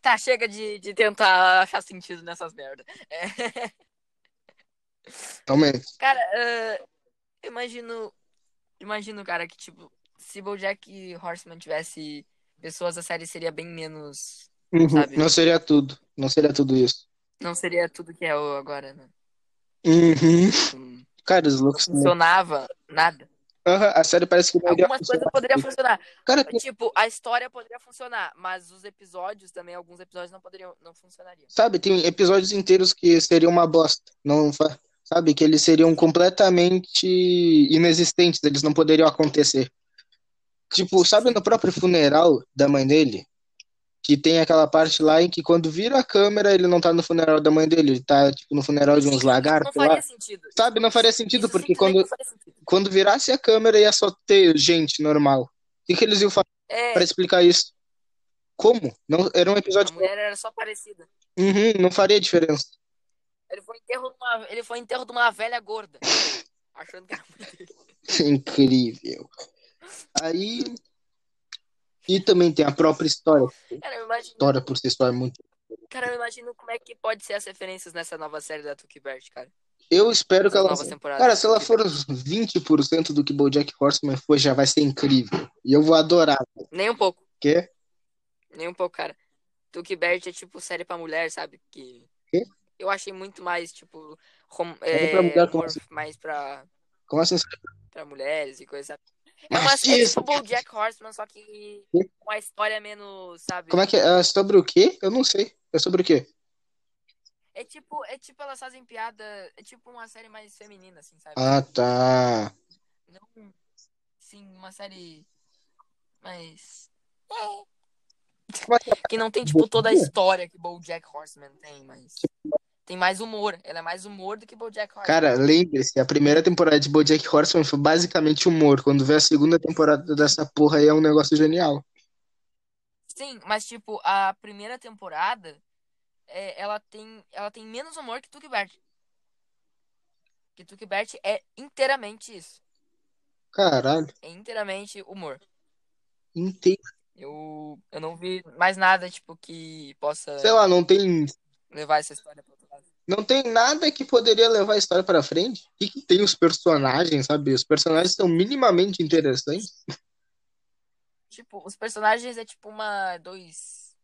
Tá, chega de, de tentar achar sentido nessas merdas. É. Realmente. Cara, eu imagino. Imagino, cara, que tipo, se Bojack Horseman tivesse pessoas, a série seria bem menos. Uhum? Não seria tudo. Não seria tudo isso. Não seria tudo que é o agora, né? Uhum. Hum, Cara, os Não loucos. funcionava nada. Aham, a série parece que não Algumas coisas funcionar. poderiam funcionar. Cara, Tipo, a história poderia funcionar, mas os episódios também, alguns episódios não poderiam, não funcionariam. sabe, tem episódios inteiros que seriam uma bosta. Não, sabe, que eles seriam completamente inexistentes, eles não poderiam acontecer. Tipo, sabe no próprio funeral da mãe dele? Que tem aquela parte lá em que quando vira a câmera, ele não tá no funeral da mãe dele, ele tá, tipo, no funeral de uns Não lagartos faria lá. sentido. Sabe, não faria sentido, Isso porque quando, não sentido. quando virasse a câmera ia só ter gente normal. O que que eles iam fazer É, pra explicar isso? Como? Não, era um a episódio. mulher era só parecida. Uhum, não faria diferença. Ele foi enterro de uma, ele foi enterro de uma velha gorda. (laughs) Achando que era. Incrível. Aí. E também tem a própria história. Cara, eu imagino, História por si só é muito. cara, eu imagino como é que pode ser as referências nessa nova série da Tuki Bert, cara. Eu espero que Essas ela. novas temporadas. Cara, se ela for uns 20% do que Bojack Horseman foi, já vai ser incrível. E eu vou adorar. Nem um pouco, Quê? nem um pouco, cara. Tuki Bert é tipo série pra mulher, sabe? Que Quê? eu achei muito mais, tipo, rom... É, pra mulher, como assim? mais pra, Como assim? pra mulheres e coisa. É, uma, é Machismo. tipo Bojack Horseman, só que com a história menos, sabe? Como é que é? É sobre o quê? Eu não sei. É sobre o quê? É tipo, é tipo elas fazem piada, é tipo uma série mais feminina, assim, sabe? Ah, tá. Não, sim, uma série mais é? que não tem tipo toda a história que BoJack Horseman tem, mas tem mais humor. Ela é mais humor do que BoJack Horseman. Cara, lembre-se, a primeira temporada de Bojack Horseman foi basicamente humor. Quando vê a segunda temporada dessa porra aí é um negócio genial. Sim, mas tipo a primeira temporada, é, ela tem, ela tem menos humor que Tuki Bert. Que Tuki Bert é inteiramente isso, Caralho. é inteiramente humor. Inteiro. Eu, eu não vi mais nada tipo que possa Sei lá, não tem levar essa história lado. Não tem nada que poderia levar a história pra frente. O que, que tem os personagens, sabe? Os personagens são minimamente interessantes. Tipo, os personagens é tipo uma. Dois.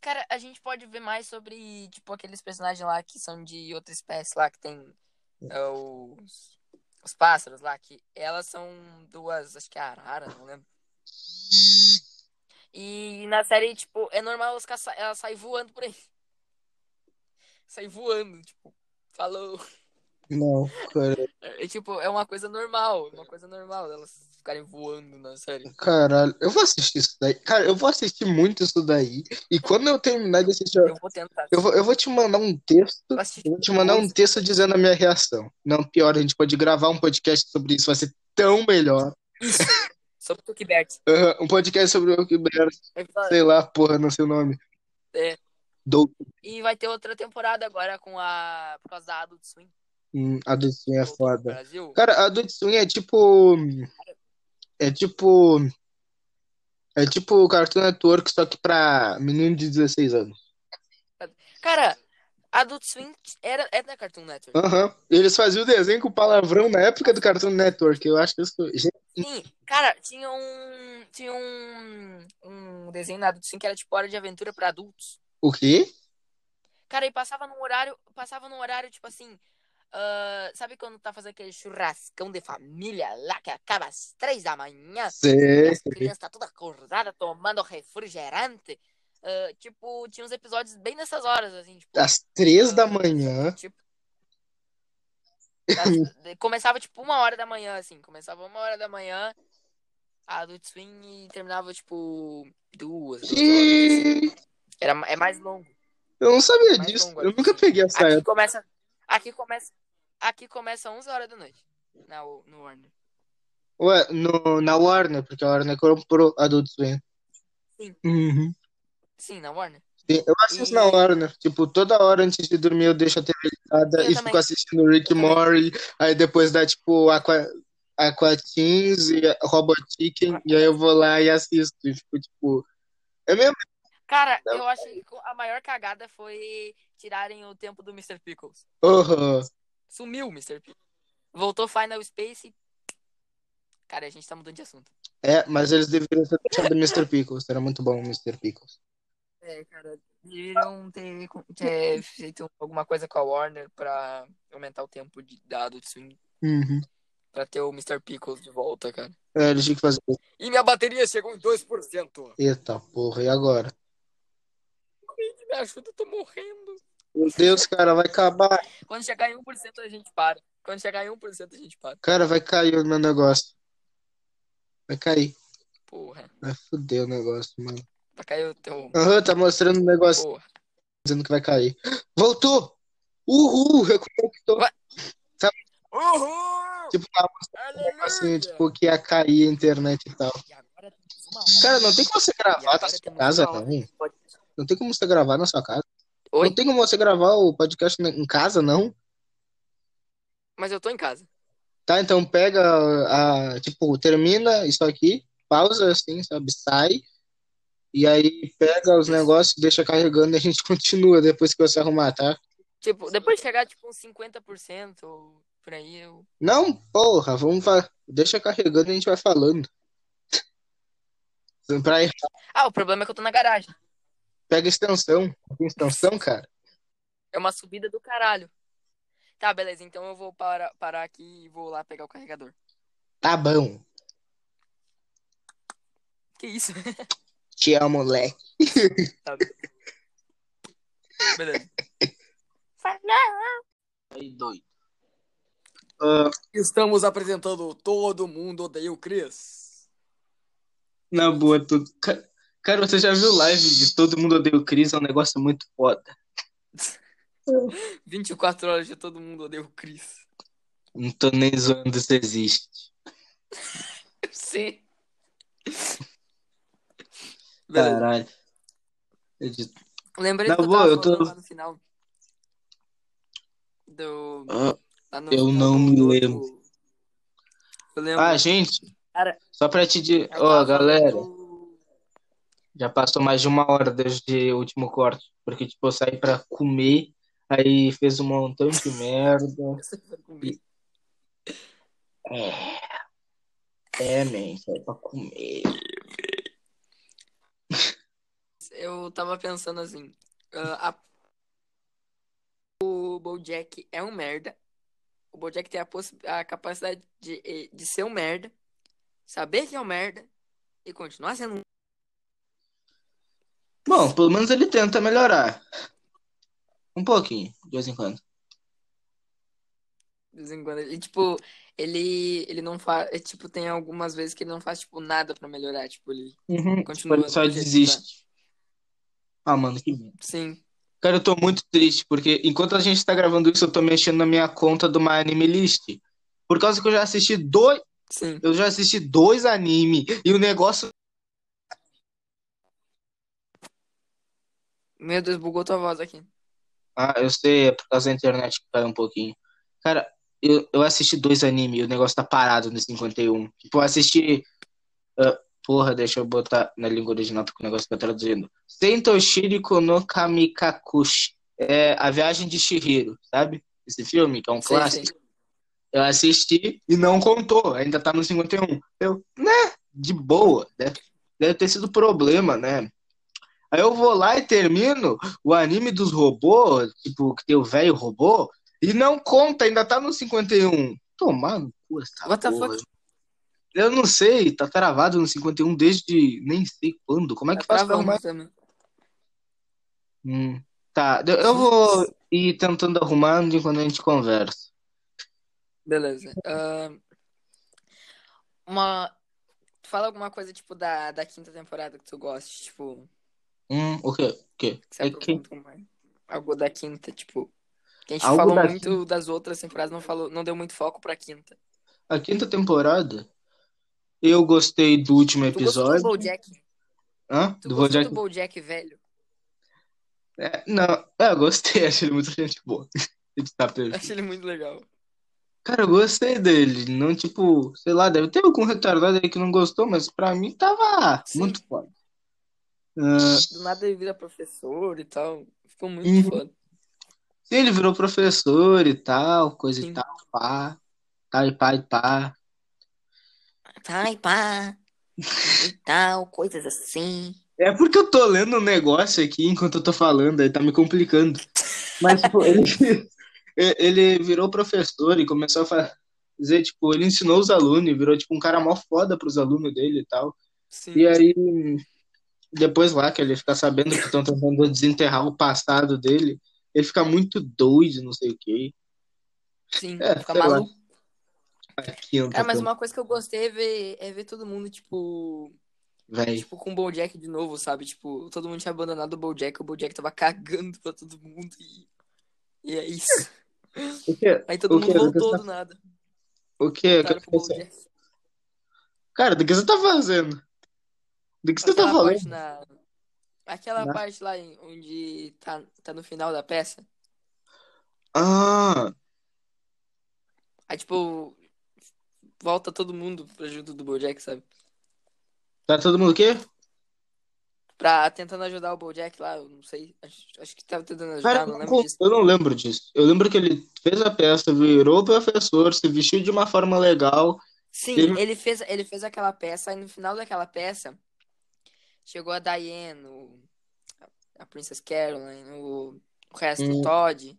Cara, a gente pode ver mais sobre, tipo, aqueles personagens lá que são de outra espécie lá, que tem é, os. Os pássaros lá, que elas são duas, acho que é arara, não lembro. E na série, tipo, é normal elas, elas saem voando por aí. Sai voando, tipo, falou. Não, cara. É, tipo, é uma coisa normal, uma coisa normal elas ficarem voando na série. Caralho, eu vou assistir isso daí. Cara, eu vou assistir muito isso daí. E quando eu terminar de assistir, Eu vou tentar. eu vou, eu vou te mandar um texto. Eu vou te mandar um texto dizendo a minha reação. Não, pior, a gente pode gravar um podcast sobre isso, vai ser tão melhor. Isso. Sobre Tuki Bert. Aham, um podcast sobre o que sei lá, porra, não sei o nome. É. Do... E vai ter outra temporada agora com a. Por causa da Adult Swim. Hum, Adult Swim é foda. Brasil. Cara, Adult Swim é tipo. É tipo. É tipo o Cartoon Network, só que pra menino de 16 anos. Cara, Adult Swim era, é da Cartoon Network. Aham. Eles faziam o desenho com palavrão na época do Cartoon Network. Eu acho que isso. Sim, cara, tinha um. Tinha um. Um desenho na Adult Swim que era tipo hora de aventura pra adultos. O quê? Cara, e passava num horário. Passava num horário, tipo assim. ah, sabe quando tá fazendo aquele churrascão de família lá que acaba às três da manhã? Sei. as crianças tá toda acordada tomando refrigerante. Ah, tipo, tinha uns episódios bem nessas horas, assim, tipo. Às três da manhã. Tipo, as- começava tipo uma hora da manhã, assim. Começava uma hora da manhã a Adult Swim e terminava tipo duas, duas horas. assim. Era, é mais longo. Eu não sabia Mais disso. longo, Eu nunca peguei essa Aqui época. começa. Aqui começa. Aqui começa 11 horas da noite. Na, no Warner. Ué, no, na Warner, porque a Warner comprou Adult Swim. Sim. Uhum. Sim, na Warner. Sim, Eu assisto E- na Warner. Tipo, toda hora antes de dormir eu deixo a TV ligada Eu e também. fico assistindo Rick Eu também. Morty. Aí depois dá, tipo, Aqua, Aqua Teens e Robot Chicken. E aí eu vou lá e assisto. E fico, tipo... É mesmo? Cara, Não. eu achei que a maior cagada foi tirarem o tempo do Mr. Pickles. Aham. Sumiu, Mr. Pickles. Voltou Final Space. Cara, a gente tá mudando de assunto. É, mas eles deveriam ter deixado o Mr. Pickles. Era muito bom o Mr. Pickles. É, cara, deveriam ter, ter feito alguma coisa com a Warner pra aumentar o tempo de, da Adult Swim. Uhum. Pra ter o Mr. Pickles de volta, cara. É, eles tinham que fazer. E minha bateria chegou em 2%. Eita porra, e agora? Me ajuda, eu tô morrendo. Meu Deus, cara, vai acabar. Quando chegar em 1% a gente para. Quando chegar em 1% a gente para. Cara, vai cair o meu negócio. Vai cair. Porra. Vai foder o negócio, mano. Vai cair o teu. Aham, tá mostrando o negócio Porra. dizendo que vai cair. Voltou! Uhul! Reconectou. Vai. Uhul! Tipo, tava mostrando Aleluia! tipo, que ia cair a internet e tal. E agora. Cara, não tem como você gravar agora sua casa, uma hora não. tem como você gravar na sua casa. Oi? Não tem como você gravar o podcast em casa, não. Mas eu tô em casa. Tá, então pega a, tipo, termina isso aqui, pausa assim, sabe? Sai. E aí pega os negócios, deixa carregando e a gente (laughs) continua depois que você arrumar, tá? Tipo, depois de chegar, tipo, uns 50% ou por aí, eu. Não, porra, vamos fa... deixa carregando e a gente vai falando. (laughs) Pra ir, Ah, o problema é que eu tô na garagem. Pega extensão. Tem extensão, cara? É uma subida do caralho. Tá, beleza. Então eu vou parar, parar aqui e vou lá pegar o carregador. Tá bom. Que isso? (laughs) Te amo, moleque. Tá. Beleza. Aí, doido. Ah, Estamos apresentando Todo Mundo Odeia o Chris. na boa, tu... Ca- Cara, você já viu live de Todo Mundo Odeia o Chris? É um negócio muito foda. 24 horas de todo mundo odeia o Chris. Não tô nem zoando se existe. Sim. Caralho. Lembrei Na que eu boa, eu tô- lá no final. Do. ah, no Eu final não do- me do- lembro. do- Eu lembro. Ah, gente, Cara, só pra te dizer, ó, tava galera, falando- já passou mais de uma hora desde o último corte, porque, tipo, eu saí pra comer, aí fez um montão de (laughs) merda. É, é, man, saí pra comer. Eu tava pensando assim. ah, a- O Bojack é um merda. O Bojack tem a, a capacidade de, eh, de ser um merda, saber que é um merda e continuar sendo um. Bom, pelo menos ele tenta melhorar. Um pouquinho, de vez em quando. De vez em quando. E, tipo, ele, ele não faz. Tipo, tem algumas vezes que ele não faz, tipo, nada pra melhorar. Tipo, ele Uhum, continua. ele só tá. desiste. Ah, mano, que merda. Sim. Cara, eu tô muito triste, porque enquanto a gente tá gravando isso, eu tô mexendo na minha conta do My Anime List. Por causa que eu já assisti dois. Sim. Eu já assisti dois anime e o negócio. Meu Deus, bugou tua voz aqui. Ah, eu sei, é por causa da internet que caiu um pouquinho. Cara, eu, eu assisti dois anime e o negócio tá parado no 51. Tipo, eu assisti. ah, porra, deixa eu botar na língua original porque o negócio tá traduzindo. Sentoshiriko no Kamikakushi. É A Viagem de Chihiro, sabe? Esse filme, que é um Sei, clássico. sei. Eu assisti e não contou, ainda tá no 51. Eu, né? De boa, deve, deve ter sido problema, né? Aí eu vou lá e termino o anime dos robôs, tipo, que tem o velho robô, e não conta, ainda tá no 51. Tomar no cu essa What the porra. fuck? Eu não sei, tá travado no 51 desde nem sei quando. Como é que Tá faz pra arrumar? Hum, tá, eu vou ir tentando arrumar enquanto a gente conversa. Beleza. Ah, uma. Fala alguma coisa, tipo, da, da quinta temporada que tu goste, tipo, Hum, o quê? O quê? que você É que-. Algo da quinta, tipo. Que a gente Algo falou da muito das outras temporadas, não falou, não deu muito foco pra quinta. A quinta temporada, eu gostei do último Tu gostou do episódio. Bojack? Hã? Tu Do Bojack? do Bojack velho? É, não, é, eu gostei, (laughs) achei ele muito (laughs) gente boa. Ele tá perfeito. Achei ele muito legal. Cara, eu gostei dele. Não, tipo, sei lá, deve ter algum retardado aí que não gostou, mas pra mim tava Sim. muito foda. Ah, Do nada ele vira professor e tal. Ficou muito Uhum. foda. Sim, ele virou professor e tal, coisa Sim. e tal, pá. Tá e pá e pá. Tá, e pá. E tal, coisas assim. É porque eu tô lendo um negócio aqui enquanto eu tô falando, aí tá me complicando. Mas, tipo, ele, (laughs) ele virou professor e começou a fazer, tipo, ele ensinou os alunos e virou, tipo, um cara mó foda pros alunos dele e tal. Sim. E aí, depois lá que ele fica sabendo que estão tentando desenterrar o passado dele, ele fica muito doido, não sei o quê. Sim, É, fica maluco. Aquilo, Cara, mas tá uma coisa que eu gostei é ver, é ver todo mundo, tipo, Véi. tipo, com o Bojack de novo, sabe? Tipo, todo mundo tinha abandonado o Bojack, o Bojack tava cagando pra todo mundo e, e é isso. O que? Aí todo O mundo que? voltou Você do nada. O que? Bojack. Cara, do que você tá fazendo? Do que você tá Aquela falando? parte na... Aquela Na- parte lá onde tá, tá no final da peça. Ah, Aí, tipo, volta todo mundo pra junto do Bojack, sabe? tá todo mundo o quê? Pra tentando ajudar o Bojack lá, eu não sei. Acho, acho que tava tentando ajudar, Cara, não eu lembro não, disso. eu não lembro disso. Eu lembro que ele fez a peça, virou professor, se vestiu de uma forma legal. Sim, Ele- ele fez, ele fez aquela peça, e no final daquela peça chegou a Diane, o- a Princess Caroline, o, o resto, Hum. o Todd.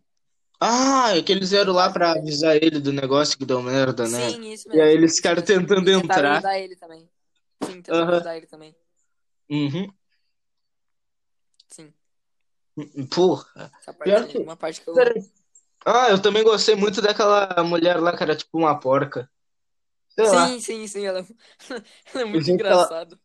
Ah, é que eles vieram lá pra avisar ele do negócio que deu merda, né? Sim, isso E mesmo. aí eles ficaram tentando E tentaram entrar. ajudar ele também. Sim, tentaram Aham. ajudar ele também. Uhum. Sim, Porra. essa Pior parte, que- uma parte que eu... Ah, eu também gostei muito daquela mulher lá que era tipo uma porca. Sei lá. Sim, sim, sim, ela, (laughs) ela é muito que ela- engraçado.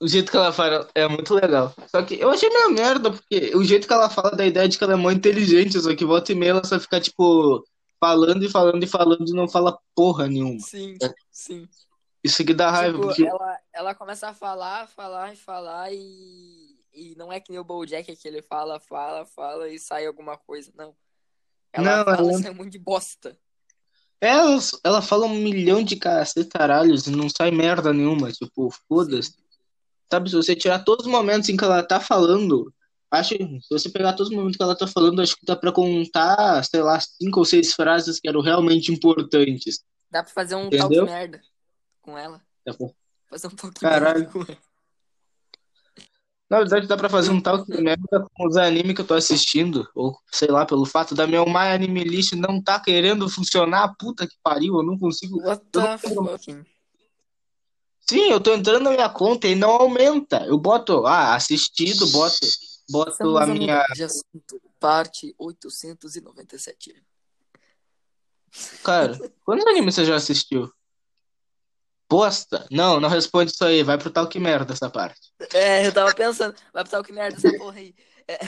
O jeito que ela fala é muito legal. Só que eu achei meio merda, porque o jeito que ela fala da ideia de que ela é muito inteligente, só que volta e meia ela só fica, tipo, falando e falando e falando e não fala porra nenhuma. Sim, É. sim. Isso que dá raiva, Tipo, porque. ela, ela começa a falar, falar e falar e, e não é que nem o BoJack que ele fala, fala, fala e sai alguma coisa, não. Ela Não, fala ela- sai um monte de bosta. Ela, ela fala um milhão de cacetaralhos e não sai merda nenhuma. Tipo, foda-se. Sabe, se você tirar todos os momentos em que ela tá falando, acho se você pegar todos os momentos que ela tá falando, acho que dá pra contar, sei lá, cinco ou seis frases que eram realmente importantes. Dá pra fazer um Entendeu? talk merda com ela. Dá pra- Fazer um talk Caralho. merda com ela. Na verdade, dá pra fazer um tal que merda com os animes que eu tô assistindo. Ou, sei lá, pelo fato da minha My Anime List não tá querendo funcionar. Puta que pariu, eu não consigo. What Eu the fucking... Sim, eu tô entrando na minha conta e não aumenta. Eu boto, ah, assistido, boto, boto Estamos a minha. de assunto. Parte 897. Cara, quantos animes você já assistiu? Bosta? Não, não responde isso aí. Vai pro tal que merda essa parte. É, eu tava pensando, vai pro talk merda essa porra aí. É.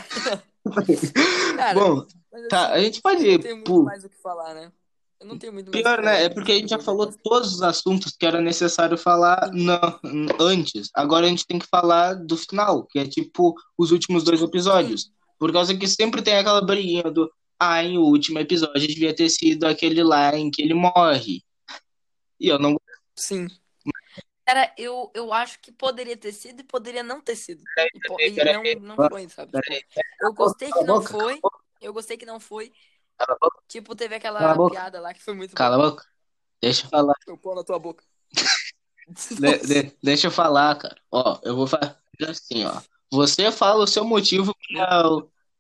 (laughs) Cara, Bom, mas assim, tá, a gente pode não ir tenho muito pro. mais o que falar, né? Eu não tenho muito Pior, né? É porque a gente já falou todos os assuntos que era necessário falar não, antes. Agora a gente tem que falar do final, que é tipo os últimos dois episódios. Por causa que sempre tem aquela briguinha do. Ah, em o último episódio devia ter sido aquele lá em que ele morre. E eu não. Sim. Cara, eu, eu acho que poderia ter sido e poderia não ter sido. E, po- e não, não foi, sabe? Tipo, eu gostei que não foi. Eu gostei que não foi. Cala a boca. Tipo, teve aquela piada lá que foi muito Cala a boca. Deixa eu falar. Eu pôr na tua boca. (laughs) De- de- deixa eu falar, cara. Ó, eu vou fazer assim, ó. Você fala o seu motivo para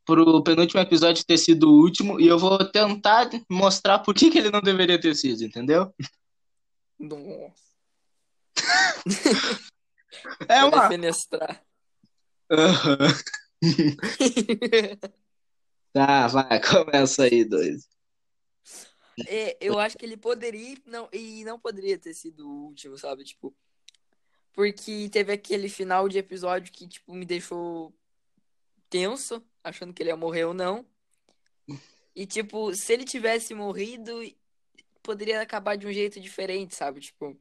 pro penúltimo episódio ter sido o último e eu vou tentar mostrar por que que ele não deveria ter sido, entendeu? Nossa. (laughs) É uma. defenestrar. (laughs) Tá, vai, (laughs) começa aí, dois. É, eu acho que ele poderia e não, e não poderia ter sido o último, sabe? Tipo, porque teve aquele final de episódio que, tipo, me deixou tenso, achando que ele ia morrer ou não. E, tipo, se ele tivesse morrido, poderia acabar de um jeito diferente, sabe? Tipo,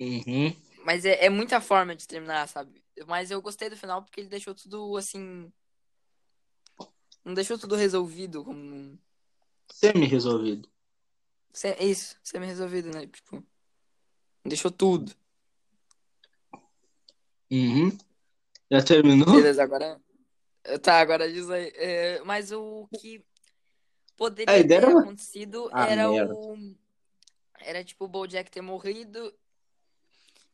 Uhum. mas é, é muita forma de terminar, sabe? Mas eu gostei do final porque ele deixou tudo assim. Não deixou tudo resolvido como. Semi-resolvido. Se- Isso, semi-resolvido, né? Tipo, deixou tudo. Uhum. Já terminou? Beleza, agora. Tá, agora diz aí. É, mas o que. poderia ter era- acontecido Ah, era merda. o. Era tipo o Bojack ter morrido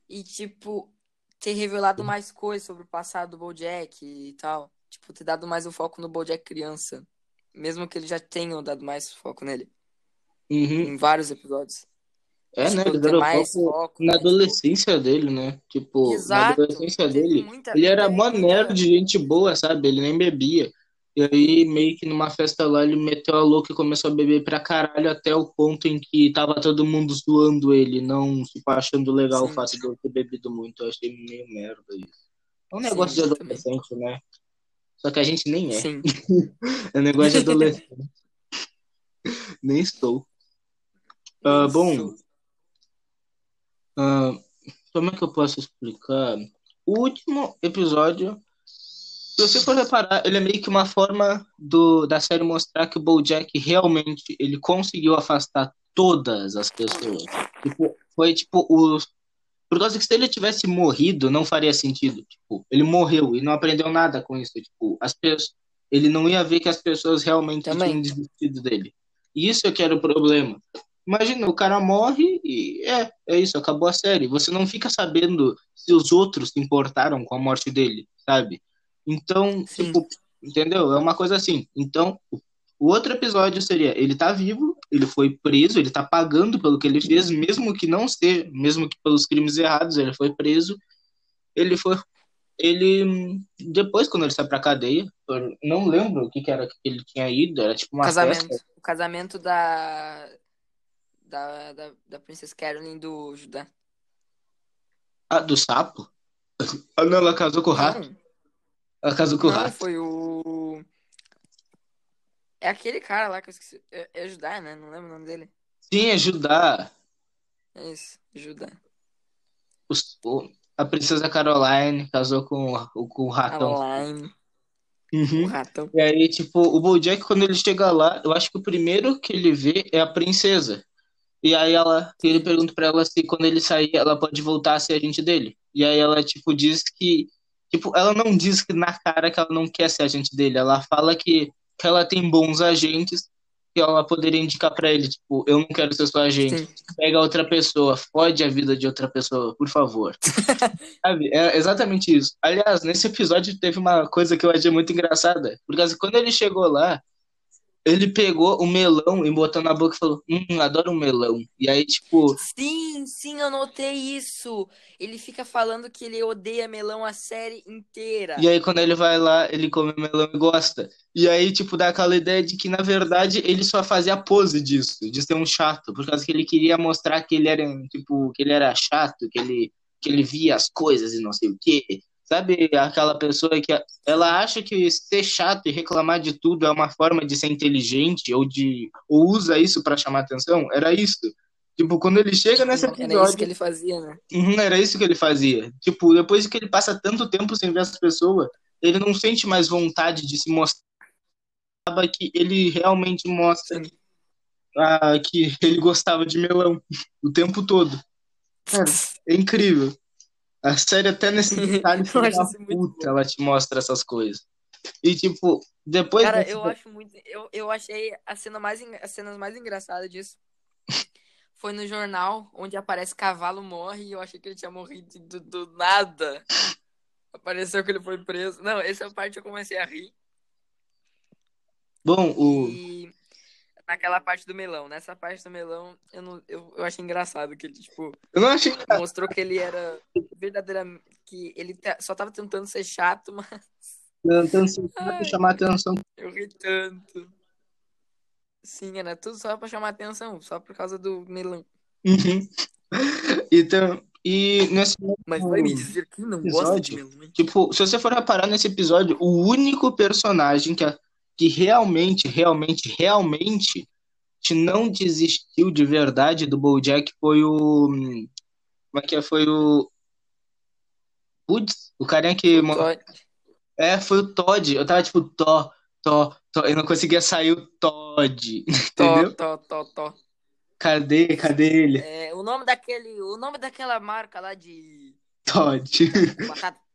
e, tipo, ter revelado mais coisas sobre o passado do Bojack e tal. Tipo, ter dado mais o foco no Bojack criança. Mesmo que eles já tenham dado mais foco nele. Uhum. Em vários episódios. É, né? Tipo, Ele ter deram mais foco foco, na né? Tipo, adolescência dele, né? Tipo, na Exato. adolescência Teve dele, ele era muita- nerd, gente boa, sabe? Ele nem bebia. E aí, meio que numa festa lá, ele meteu a louca e começou a beber pra caralho até o ponto em que tava todo mundo zoando ele, não tipo, achando legal o Sim. fato de ele ter bebido muito. Eu achei meio merda isso. É um Sim, negócio de eu também. adolescente, né? Só que a gente nem é. Sim. (laughs) É um negócio de adolescente. (laughs) nem estou. Ah, bom. Ah, como é que eu posso explicar? O último episódio, se você for reparar, ele é meio que uma forma do, da série mostrar que o BoJack realmente ele conseguiu afastar todas as pessoas. Tipo, foi tipo o por causa que se ele tivesse morrido, não faria sentido. Tipo, ele morreu e não aprendeu nada com isso. Tipo, as pessoas, ele não ia ver que as pessoas realmente Também. tinham desistido dele. E isso é que era o problema. Imagina, o cara morre e é, é isso, acabou a série. Você não fica sabendo se os outros se importaram com a morte dele, sabe? Então, Sim. tipo, entendeu? É uma coisa assim. Então, o- o outro episódio seria, ele tá vivo, ele foi preso, ele tá pagando pelo que ele fez, mesmo que não seja, mesmo que pelos crimes errados, ele foi preso. Ele foi ele depois quando ele sai pra cadeia, não lembro o que que era que ele tinha ido, era tipo uma casamento. festa. O casamento da. Da, da, da Princess Caroline do Judá. Ah, do sapo? Ah, não, ela casou com o rato. Não, Ela casou com o não, rato. foi o. É aquele cara lá que eu esqueci. É, é Judá, né? Não lembro o nome dele. Sim, é Judá. É isso, Judá. Os- o- a princesa Caroline casou com, o- com o ratão. Online. Uhum. O ratão. E aí, tipo, o Bojack, quando ele chega lá, eu acho que o primeiro que ele vê é a princesa. E aí ela, ele pergunta pra ela se quando ele sair, ela pode voltar a ser agente dele. E aí ela, tipo, diz que, tipo, ela não diz que na cara que ela não quer ser agente dele. Ela fala que, que ela tem bons agentes que ela poderia indicar pra ele, tipo, eu não quero ser sua agente. Sim. Pega outra pessoa, fode a vida de outra pessoa, por favor. (laughs) Sabe? É exatamente isso. Aliás, nesse episódio teve uma coisa que eu achei muito engraçada. Porque assim, quando ele chegou lá, ele pegou o melão e botou na boca e falou: Hum, adoro um melão. E aí, tipo, Sim, sim, eu notei isso. Ele fica falando que ele odeia melão a série inteira. e aí quando ele vai lá, ele come melão e gosta. E aí, tipo, dá aquela ideia de que, na verdade, ele só fazia pose disso, de ser um chato, por causa que ele queria mostrar que ele era, tipo, que ele era chato, que ele, que ele via as coisas e não sei o quê. Sabe aquela pessoa que ela acha que ser chato e reclamar de tudo é uma forma de ser inteligente ou de ou usa isso pra chamar atenção? Era isso. Tipo, quando ele chega nesse Era isso episódio, que ele fazia, né? Uhum, era isso que ele fazia. Tipo, depois que ele passa tanto tempo sem ver as pessoas, ele não sente mais vontade de se mostrar que ele realmente mostra ah, que ele gostava de melão o tempo todo. Cara, é incrível. A série até nesse (laughs) detalhe filho da puta, ela te mostra essas coisas. E tipo, depois Cara, desse- eu acho muito. Eu, eu achei a cena mais, as cenas mais engraçadas disso. (laughs) Foi no jornal, onde aparece cavalo morre e eu achei que ele tinha morrido do, do nada. Apareceu que ele foi preso. Não, essa parte eu comecei a rir. Bom, o E naquela parte do melão. Nessa parte do melão, eu, não, eu, eu achei engraçado que ele, tipo, eu não achei mostrou que ele era verdadeiramente. Que ele ta- só tava tentando ser chato, mas tentando se- Ai. chamar atenção. eu ri tanto. Sim, era tudo só pra chamar atenção, só por causa do melão. Uhum. Então, e nesse Mas vai me dizer que não gosta de Episódio? melão? Tipo, se você for reparar nesse episódio, o único personagem que, que realmente, realmente, realmente não desistiu de verdade do BoJack foi o... Como é que é? Foi o... Putz, o carinha que... Só- É, foi o Todd. Eu tava tipo, Tó, Tó, Tó. Eu não conseguia sair o Todd, (laughs) entendeu? Tó, tó, tó, tó. Cadê, cadê ele? É, o nome daquele, o nome daquela marca lá de Todd. batata.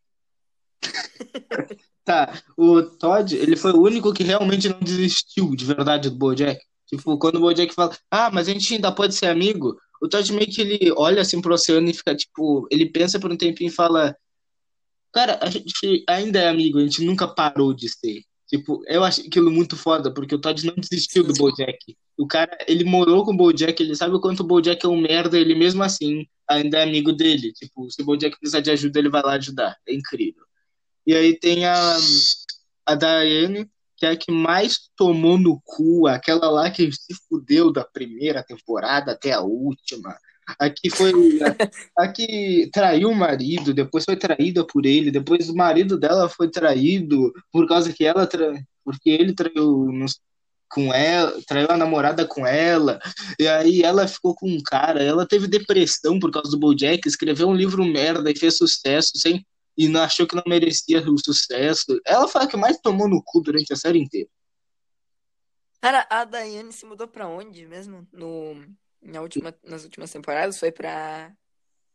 (laughs) Tá, o Todd, ele foi o único que realmente não desistiu de verdade do BoJack. Tipo, quando o BoJack fala, ah, mas a gente ainda pode ser amigo, o Todd meio que ele olha assim pro oceano e fica, tipo, ele pensa por um tempinho e fala, cara, a gente ainda é amigo, a gente nunca parou de ser. Tipo, eu acho aquilo muito foda, porque o Todd não desistiu do BoJack. O cara, ele morou com o BoJack, ele sabe o quanto o BoJack é um merda, ele mesmo assim ainda é amigo dele. Tipo, se o BoJack precisar de ajuda, ele vai lá ajudar. É incrível. E aí tem a, a Diane, que é a que mais tomou no cu, aquela lá que se fudeu da primeira temporada até a última. A que foi. A, (laughs) a que traiu o marido, depois foi traída por ele, depois o marido dela foi traído por causa que ela. Tra... Porque ele traiu nos com ela, traiu a namorada com ela, e aí ela ficou com um cara, ela teve depressão por causa do Bojack, escreveu um livro merda e fez sucesso sem e não achou que não merecia o sucesso. Ela foi a que mais tomou no cu durante a série inteira. Cara, a Daiane se mudou pra onde mesmo? No, na última, nas últimas temporadas? Foi pra.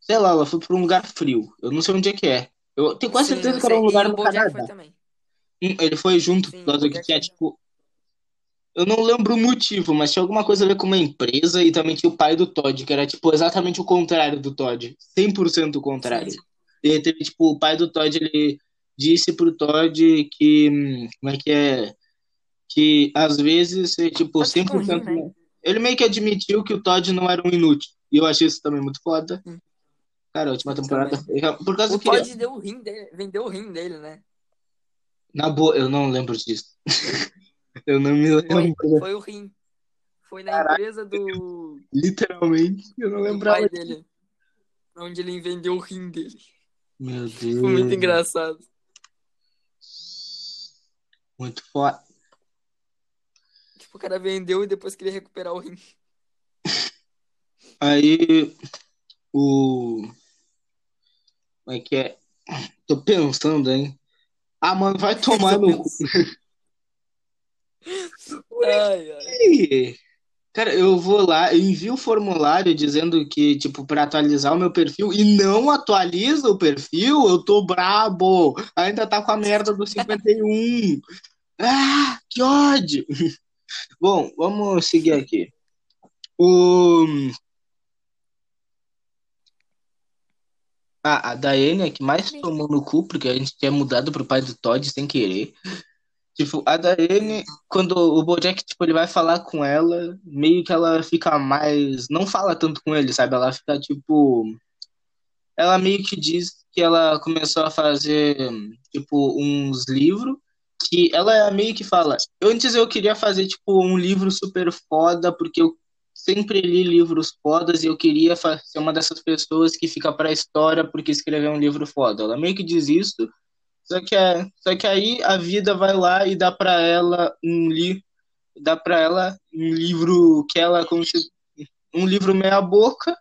Sei lá, ela foi pra um lugar frio. Eu não sei onde é que é. Eu tenho quase Sim, certeza que era um lugar no Canadá. foi também. Hum, Ele foi junto, Sim, por causa que tinha, tipo. Eu não lembro o motivo, mas tinha alguma coisa a ver com uma empresa e também tinha o pai do Todd, que era, tipo, exatamente o contrário do Todd. 100% o contrário. Sim. E teve, tipo, o pai do Todd, ele disse pro Todd que. Como é que é? Que às vezes, é, tipo, Todd ficou 100%. rindo, né? Ele meio que admitiu que o Todd não era um inútil. E eu achei isso também muito foda. Hum. Cara, a última temporada. Por causa O que. Todd deu o rim dele, vendeu o rim dele, né? Na boa, eu não lembro disso. (laughs) eu não me Foi, lembro. foi o rim. Foi na Caraca. empresa do, Literalmente, eu não lembrava. pai dele. Onde ele vendeu o rim dele. Meu Deus. Foi muito engraçado. Muito foda. Tipo, o cara vendeu e depois queria recuperar o rim. (laughs) Aí, o. Como é que é? Tô pensando, hein? Ah, mano, vai (laughs) tomar no cu. (laughs) Ai, ai. Cara, eu vou lá, eu envio o formulário dizendo que, tipo, pra atualizar o meu perfil e não atualiza o perfil, eu tô brabo. Ainda tá com a merda do 51. (laughs) Ah, que ódio. (laughs) Bom, vamos seguir aqui. O... Ah, a Daiane é que mais tomou no cu, porque a gente tinha mudado pro pai do Todd sem querer. Tipo, a Daiane, quando o Bojack, tipo, ele vai falar com ela, meio que ela fica mais. Não fala tanto com ele, sabe? Ela fica, tipo. Ela meio que diz que ela começou a fazer, tipo, uns livros. Que ela meio que fala. Antes eu queria fazer, tipo, um livro super foda, porque eu sempre li livros fodas e eu queria ser uma dessas pessoas que fica pra história porque escreveu um livro foda. Ela meio que diz isso. Só que, é, só que aí a vida vai lá e dá pra ela um li, dá para ela um livro que ela um livro meia boca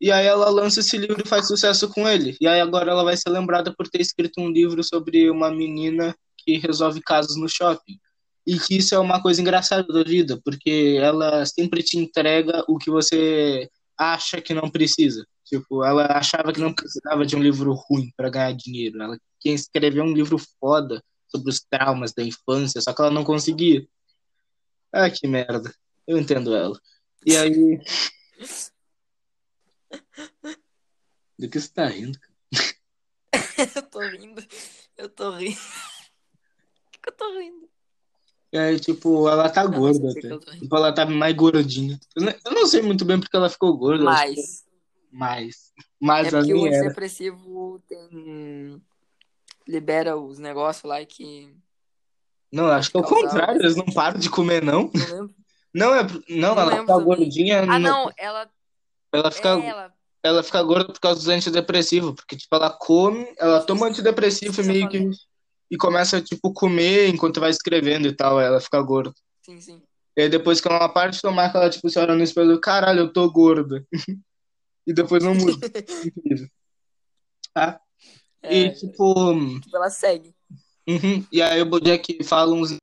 e aí ela lança esse livro e faz sucesso com ele. E aí agora ela vai ser lembrada por ter escrito um livro sobre uma menina que resolve casos no shopping. E que isso é uma coisa engraçada da vida, porque ela sempre te entrega o que você acha que não precisa. Tipo, ela achava que não precisava de um livro ruim para ganhar dinheiro. Ela queria escrever um livro foda sobre os traumas da infância, só que ela não conseguia. Ah, que merda. Eu entendo ela. E aí. (laughs) Do que você tá rindo? (laughs) eu tô rindo. Eu tô rindo. Por que eu tô rindo? E aí, tipo, ela tá não gorda até. Tipo, ela tá mais gordinha. Eu não, sei muito bem porque ela ficou gorda. acho Mas é Mas a porque o era. antidepressivo tem. Libera os negócios lá que. Não, acho que é o contrário. Eles não param de comer, não. Não. Não, é. Não, Não ela fica também. gordinha. Ah, não, ela. Ela fica, É, ela. ela fica gorda por causa dos antidepressivos. Porque, tipo, ela come, ela toma antidepressivo e meio que. E começa, tipo, comer enquanto vai escrevendo e tal. Ela fica gorda. Sim, sim. E aí depois que ela parte de tomar, ela, tipo, se olha no espelho, caralho, eu tô gorda. (laughs) e depois não muda. (laughs) Tá? E, É, tipo. tipo, ela segue. uhum, E aí o Bojack fala uns.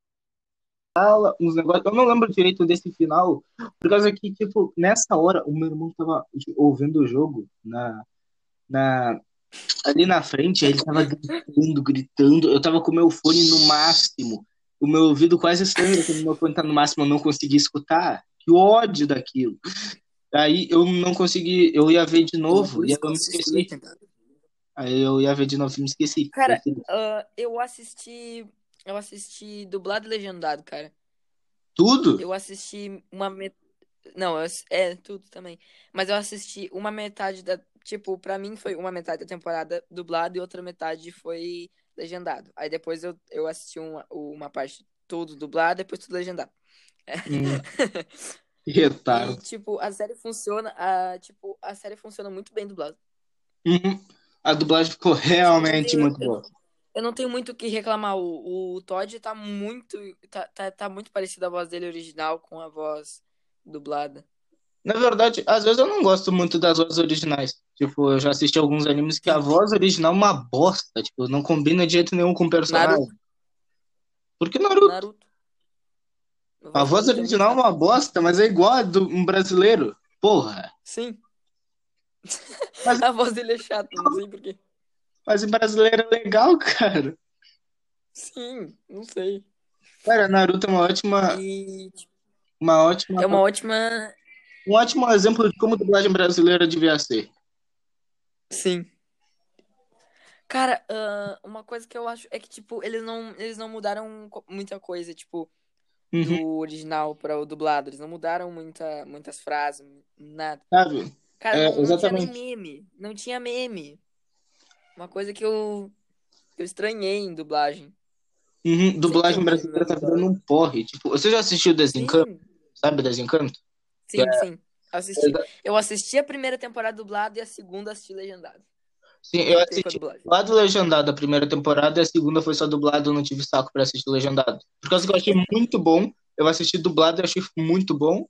Fala uns negócios. Eu não lembro direito desse final. Por causa que, tipo, nessa hora, o meu irmão tava ouvindo o jogo na. na ali na frente, ele tava gritando, gritando. Eu tava com o meu fone no máximo. O meu ouvido quase sangra quando meu fone tá no máximo, eu não consegui escutar. Que ódio daquilo. Aí eu não consegui, eu ia ver de novo, e eu me esqueci. Aí eu ia ver de novo e me esqueci. Cara, ah, eu assisti. Eu assisti dublado e legendado, cara. Tudo? Eu assisti uma met... Não, eu é tudo também. Mas eu assisti uma metade da. Tipo, pra mim foi uma metade da temporada dublado e outra metade foi legendado. Aí depois eu, eu assisti uma, uma parte tudo dublado, depois tudo legendado. Hum, que (laughs) retardo. E, tipo, a série funciona. A, tipo, a série funciona muito bem dublado. Uhum. A dublagem ficou realmente Eu- muito eu- boa. Eu não tenho muito o que reclamar. O, o Todd tá muito. Tá, tá, tá muito parecido a voz dele original com a voz dublada. Na verdade, às vezes eu não gosto muito das vozes originais. Tipo, eu já assisti alguns animes que a voz original é uma bosta. Tipo, não combina de jeito nenhum com o personagem. Naruto. Por que Naruto? Naruto. A voz original é uma bosta, mas é igual a de um brasileiro. Porra. Sim. Mas- (laughs) A voz dele é chata, não sei porquê. Mas em brasileiro é legal, cara. Sim, não sei. Cara, Naruto é uma ótima, E uma ótima, é uma ótima. um ótimo exemplo de como dublagem brasileira devia ser. Sim. Cara, ah, uma coisa que eu acho é que, tipo, eles não, eles não mudaram muita coisa, tipo, Uhum, do original para o dublado. Eles não mudaram muita, muitas frases, nada. sabe? Cara, É, não, não tinha nem exatamente. meme. Não tinha meme. Uma coisa que eu, eu estranhei em dublagem. Uhum, dublagem brasileira tá é virando um porre. Tipo, você já assistiu Desencanto? Sim, Sabe Desencanto? sim, É. sim. Assisti. Eu assisti a primeira temporada dublada e a segunda assisti legendada. Sim, eu assisti dublado e legendado a primeira temporada e a segunda foi só dublado, eu não tive saco pra assistir legendado. Por causa que eu achei muito bom, eu assisti dublado e achei muito bom.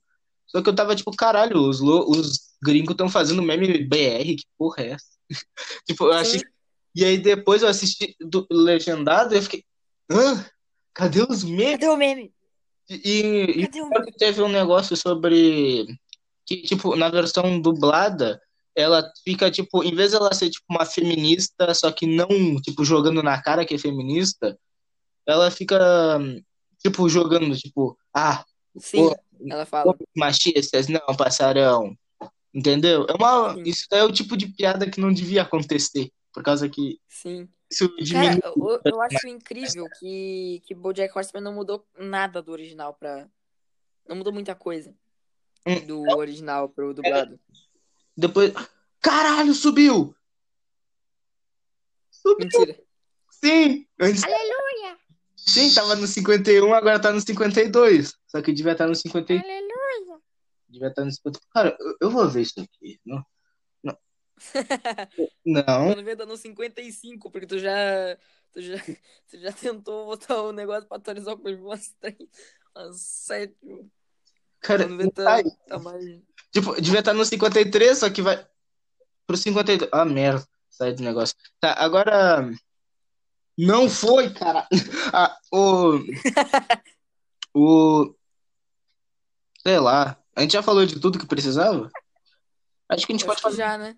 Só que eu tava tipo, caralho, os, os gringos estão fazendo meme BR, que porra é essa? (laughs) tipo, eu achei. Sim. E aí depois eu assisti do legendado e eu fiquei, hã? Cadê os memes? Cadê o meme? E, e Cadê o teve um negócio sobre que, tipo, na versão dublada, ela fica, tipo, em vez dela ser, tipo, uma feminista, só que não, tipo, jogando na cara que é feminista, ela fica, tipo, jogando, tipo, ah, Sim, ela fala. machistas não passarão. Entendeu? É uma, Sim. isso é o tipo de piada que não devia acontecer, por causa que Sim. isso Cara, diminui. eu, eu acho incrível que, que BoJack Horseman não mudou nada do original pra... Não mudou muita coisa Hum. do original pro dublado. Depois, caralho, subiu! Subiu, Mentira. sim! Antes Aleluia! Sim, tava no 51, agora tá no 52. Só que devia estar no 50. Aleluia! Devia estar no 50. Cara, eu, eu vou ver isso aqui. Não. Não. (laughs) não. Quando vê, tá no 55, porque tu já, tu já, (laughs) tu já tentou botar o negócio pra atualizar o corpo umas três, umas sete. Cara, não tá, vai. tá mais. Tipo, devia estar no 53, só que vai pro 52. Ah, merda. Sai do negócio. Tá, agora. Não foi, cara. (laughs) Ah, o. O. Sei lá. A gente já falou de tudo que precisava? Acho que a gente pode fazer. já, né?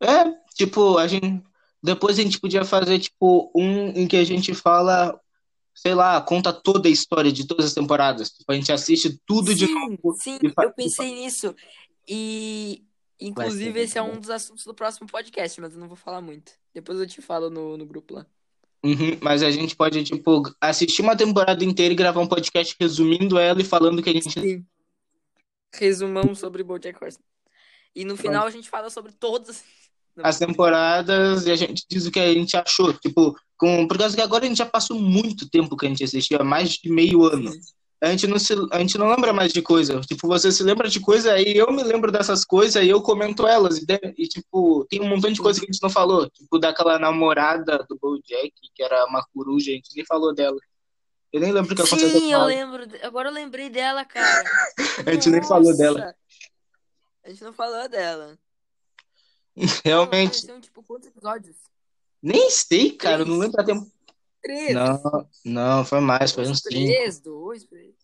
É, tipo, a gente. Depois a gente podia fazer, tipo, um em que a gente fala, sei lá, conta toda a história de todas as temporadas. Tipo, a gente assiste tudo de Sim, novo. sim, e eu pensei nisso. E, inclusive, ser esse é um dos assuntos do próximo podcast, mas eu não vou falar muito. Depois eu te falo no, no grupo lá. Uhum, mas a gente pode, tipo, assistir uma temporada inteira e gravar um podcast resumindo ela e falando que a gente. Sim. Resumão sobre BoJack Horseman. E no final a gente fala sobre todas As temporadas e a gente diz o que a gente achou. Tipo, com... por causa que agora a gente já passou muito tempo que a gente assistiu, há mais de meio ano. A gente não se, a gente não lembra mais de coisa. Tipo, você se lembra de coisa, aí eu me lembro dessas coisas e eu comento elas. E, e, tipo, tem um montão de coisa que a gente não falou. Tipo, daquela namorada do BoJack, que era uma coruja, a gente nem falou dela. Eu nem lembro o que aconteceu Sim, eu lembro. Agora eu lembrei dela, cara. (laughs) A gente nem falou dela. Nossa! A gente não falou dela. (laughs) Realmente. Tipo, quantos episódios? Nem sei, cara. Eu não Três. lembro a tempo. Três. Não, não, foi mais, foi uns cinco. Três, dois, três.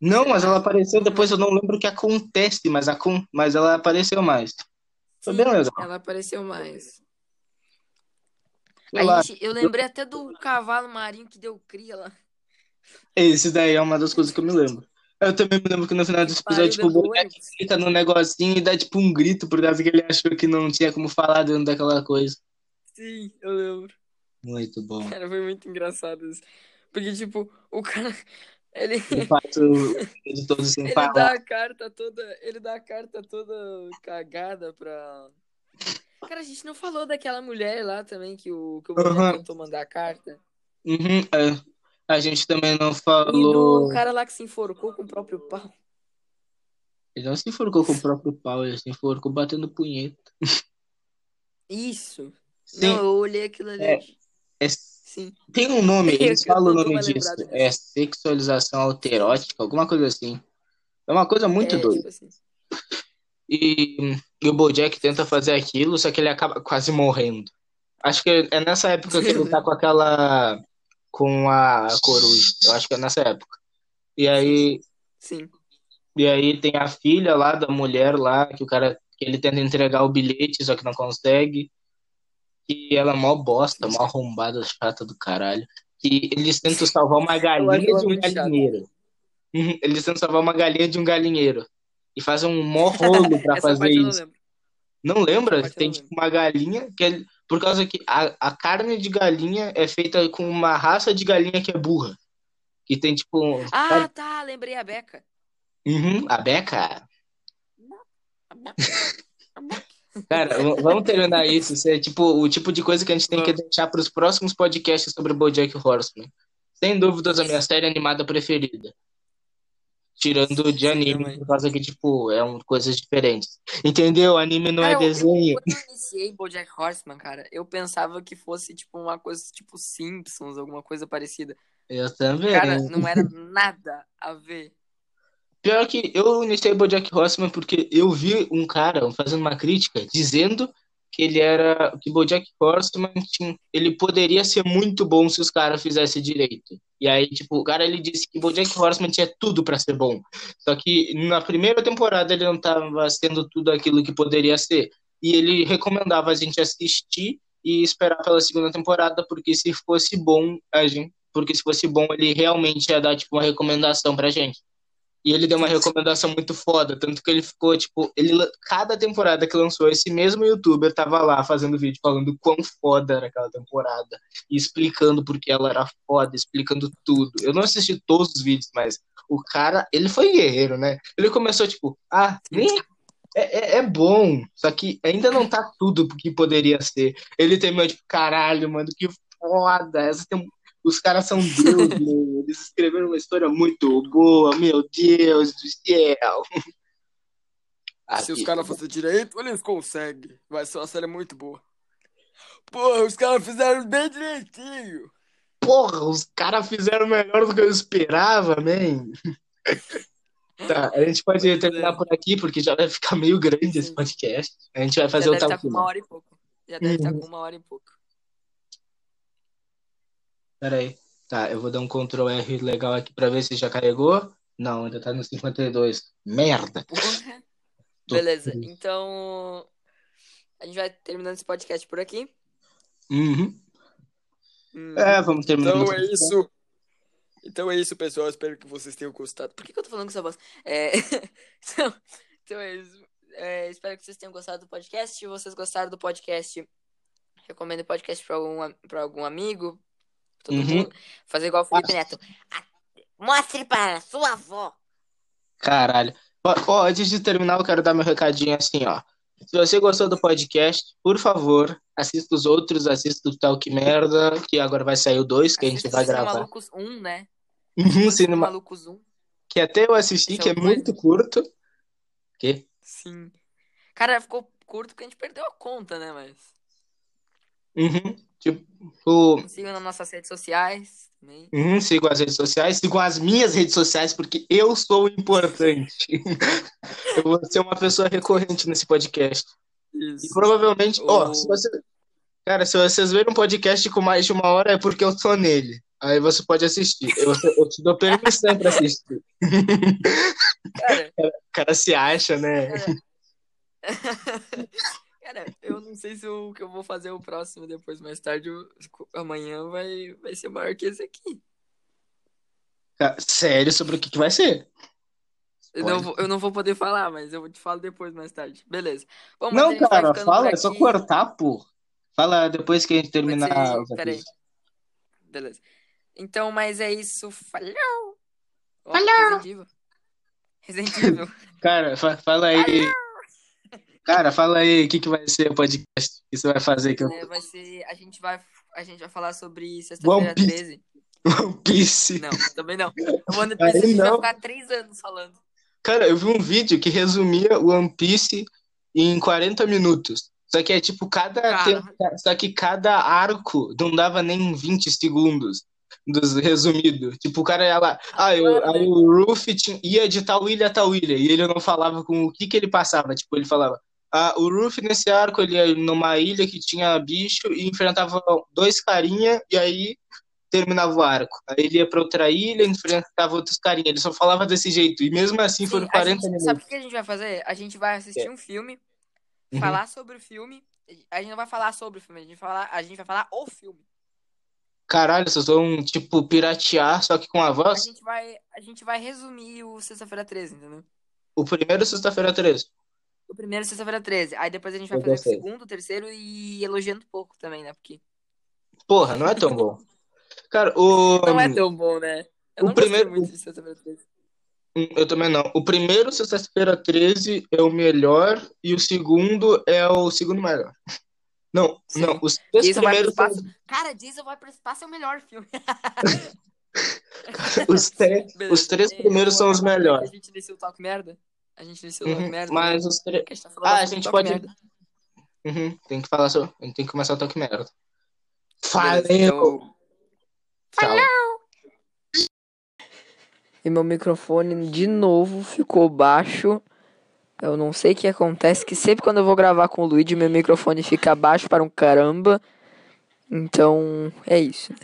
Não, mas ela apareceu depois, eu não lembro o que acontece, mas, a, mas ela apareceu mais. Foi Sim, bem legal. ela apareceu mais. Gente, eu lembrei até do cavalo marinho que deu cria lá. Esse daí é uma das coisas que eu me lembro. Eu também me lembro que no final desse episódio, tipo, o Bojack fica no negocinho e dá tipo um grito por causa que ele achou que não tinha como falar dentro daquela coisa. Sim, eu lembro. Muito bom. Cara, foi muito engraçado isso. Porque, tipo, o cara. (laughs) Ele, De fato, de todos sem ele falar. dá a carta toda. Ele dá a carta toda cagada pra. Cara, a gente não falou daquela mulher lá também que o, que o Aham. tentou mandar a carta. Uhum, é. A gente também não E falou. do cara lá que se enforcou com o próprio pau. Ele não se enforcou com o próprio pau, ele se enforcou batendo punheta. Isso. Sim, Não, eu olhei aquilo ali. É. é- Sim. tem um nome, (laughs) eles falam o nome disso. É sexualização autoerótica, alguma coisa assim. É uma coisa muito é, doida. tipo assim. E, e o Bojack tenta fazer aquilo, só que ele acaba quase morrendo. Acho que é nessa época que ele tá com aquela. Com a coruja. Eu acho que é nessa época. E aí, Sim. e aí tem a filha lá da mulher lá, que o cara. que ele tenta entregar o bilhete, só que não consegue. E ela é mó bosta, mó arrombada chata do caralho. E eles tentam salvar uma (laughs) galinha de um galinheiro. Uhum, Eles tentam salvar uma galinha de um galinheiro. E fazem um mó rolo (laughs) pra fazer não isso. lembro. Não lembra? Tem não tipo uma galinha que é por causa que a, a carne de galinha é feita com uma raça de galinha que é burra. Que tem tipo. um- Ah, tá, lembrei a Beca. Uhum, a Beca. (laughs) Cara, vamos terminar isso. Isso é tipo o tipo de coisa que a gente tem que deixar para os próximos podcasts sobre BoJack Horseman. Sem dúvidas, a minha série animada preferida. Tirando de anime, por causa que, tipo, é um, coisas diferentes. Entendeu? Anime não Cara, é eu- eu- desenho. quando eu iniciei BoJack Horseman, cara, eu pensava que fosse tipo uma coisa tipo Simpsons, alguma coisa parecida. Eu também. Cara, não era nada a ver. Pior que eu iniciei BoJack Horseman porque eu vi um cara fazendo uma crítica dizendo que ele era que BoJack Horseman tinha, ele poderia ser muito bom se os caras fizessem direito. E aí, tipo, o cara ele disse que BoJack Horseman tinha tudo pra ser bom. Só que na primeira temporada ele não tava sendo tudo aquilo que poderia ser. E ele recomendava a gente assistir e esperar pela segunda temporada, porque se fosse bom, a gente, porque se fosse bom ele realmente ia dar tipo uma recomendação pra gente. E ele deu uma recomendação muito foda, tanto que ele ficou, tipo, ele, cada temporada que lançou, esse mesmo youtuber tava lá fazendo vídeo falando quão foda era aquela temporada, e explicando porque ela era foda, explicando tudo. Eu não assisti todos os vídeos, mas o cara, ele foi guerreiro, né? Ele começou, tipo, ah, nem é, é, é bom, só que ainda não tá tudo que poderia ser. Ele terminou, tipo, caralho, mano, que foda, essa tem... Os caras são deuses, (laughs) meu. eles escreveram uma história muito boa, meu Deus do céu. Se os caras fazerem direito, eles conseguem. Vai ser uma série muito boa. Porra, os caras fizeram bem direitinho. Porra, os caras fizeram melhor do que eu esperava, man. (laughs) Tá, a gente pode terminar é. por aqui, porque já vai ficar meio grande esse podcast. A gente vai Já fazer deve outra estar com uma hora e pouco. Já deve estar Uhum. com uma hora e pouco. Pera aí. Tá, eu vou dar um Ctrl R legal aqui pra ver se já carregou. Não, ainda tá no 52. Merda. Porra. (laughs) Beleza, então a gente vai terminando esse podcast por aqui. Uhum. Hum, É, vamos terminar. Então é isso. Então é isso, pessoal. Espero que vocês tenham gostado. Por que, que eu tô falando com essa voz? É, (laughs) então, então é isso. É, espero que vocês tenham gostado do podcast. Se vocês gostaram do podcast, recomendo o podcast pra algum, pra algum amigo. Todo Uhum. mundo. Fazer igual o Felipe Neto. Mostre para sua avó. Caralho. Ó, antes de terminar, eu quero dar meu recadinho assim, ó. Se você gostou do podcast, por favor, assista os outros, assista o Talk Merda, que agora vai sair o 2, que a gente Assista vai Cinema gravar. Malucos 1, né? (laughs) Uhum, Cinema Malucos 1. que até eu assisti, Esse é que é o dois, muito curto. Que? Sim. Cara, ficou curto porque a gente perdeu a conta, né? Mas. Uhum. Tipo, Sigam nas nossas redes sociais também. uhum, sigam as redes sociais, sigam as minhas redes sociais, porque eu sou importante. (laughs) eu vou ser uma pessoa recorrente nesse podcast. E Isso. provavelmente, ó, O- se você. Cara, se vocês verem um podcast com mais de uma hora, é porque eu tô nele. Aí você pode assistir. Eu, eu te dou permissão pra assistir. Cara, (laughs) O cara se acha, né? Cara, (laughs) eu não sei se o que eu vou fazer o próximo depois, mais tarde, eu- amanhã vai, vai ser maior que esse aqui. Sério, sobre o que, que vai ser? Eu não, vou, eu não vou poder falar, mas eu te falo depois, mais tarde. Beleza. Bom, Não, vai cara, fala, é só cortar, pô. Fala depois que a gente terminar peraí. Beleza. Então, mas é isso. Falou! Ó, Falou! Resident Evil. Resident Evil. (laughs) Cara, fa- fala aí. Cara, fala aí o que, que vai ser o podcast que você vai fazer que eu... É, vai ser. A gente vai, a gente vai falar sobre Sexta-feira Piece. 13. One Piece. Não, também não. O One Piece Aí vai ficar três anos falando. Cara, eu vi um vídeo que resumia o One Piece em 40 minutos. Só que é tipo, cada tempo, só que cada arco não dava nem 20 segundos dos resumido. Tipo, o cara ia lá, ah, eu, claro, né? aí o Ruffy tinha- ia de tal ilha a tal ilha, e ele não falava com o que que ele passava. Tipo, ele falava, ah, o Ruffy nesse arco ele ia numa ilha que tinha bicho e enfrentava dois carinha, e aí terminava o arco. Aí ele ia pra outra ilha e enfrentava outros carinha. Ele só falava desse jeito. E mesmo assim Sim, foram a 40 gente- minutos. sabe o que a gente vai fazer? A gente vai assistir um filme, Uhum. falar sobre o filme. A gente não vai falar sobre o filme, a gente, vai falar, a gente vai falar o filme. Caralho, vocês vão, tipo, piratear, só que com a A voz? gente vai, a gente vai resumir o Sexta-feira 13, entendeu? O primeiro sexta-feira 13. O primeiro é Sexta-feira 13. Aí depois a gente vai Eu fazer gostei. o segundo, o terceiro e elogiando um pouco também, né? Porque Porra, não é tão bom. Cara, o. não é tão bom, né? Eu o primeiro- muito de Sexta-feira 13. Hum, Eu também não. O primeiro sexta-feira 13 é o melhor e o segundo é o segundo melhor. Não, Sim. não, os três Diesel vai pro primeiros são, espaço. Cara, Diesel vai pro espaço é o melhor filme. os, (laughs) tre- os três É, primeiros eu são os melhores. A gente iniciou o Talk Merda. A gente Talk Uhum, Merda. Mas os três. A gente tá falando Ah, a gente pode- Merda. Uhum, tem que falar sobre. A gente tem que começar o toque merda. Valeu! então- Tchau. E meu microfone de novo ficou baixo. Eu não sei o que acontece, que sempre quando eu vou gravar com o Luigi, meu microfone fica baixo para um caramba. Então, é isso.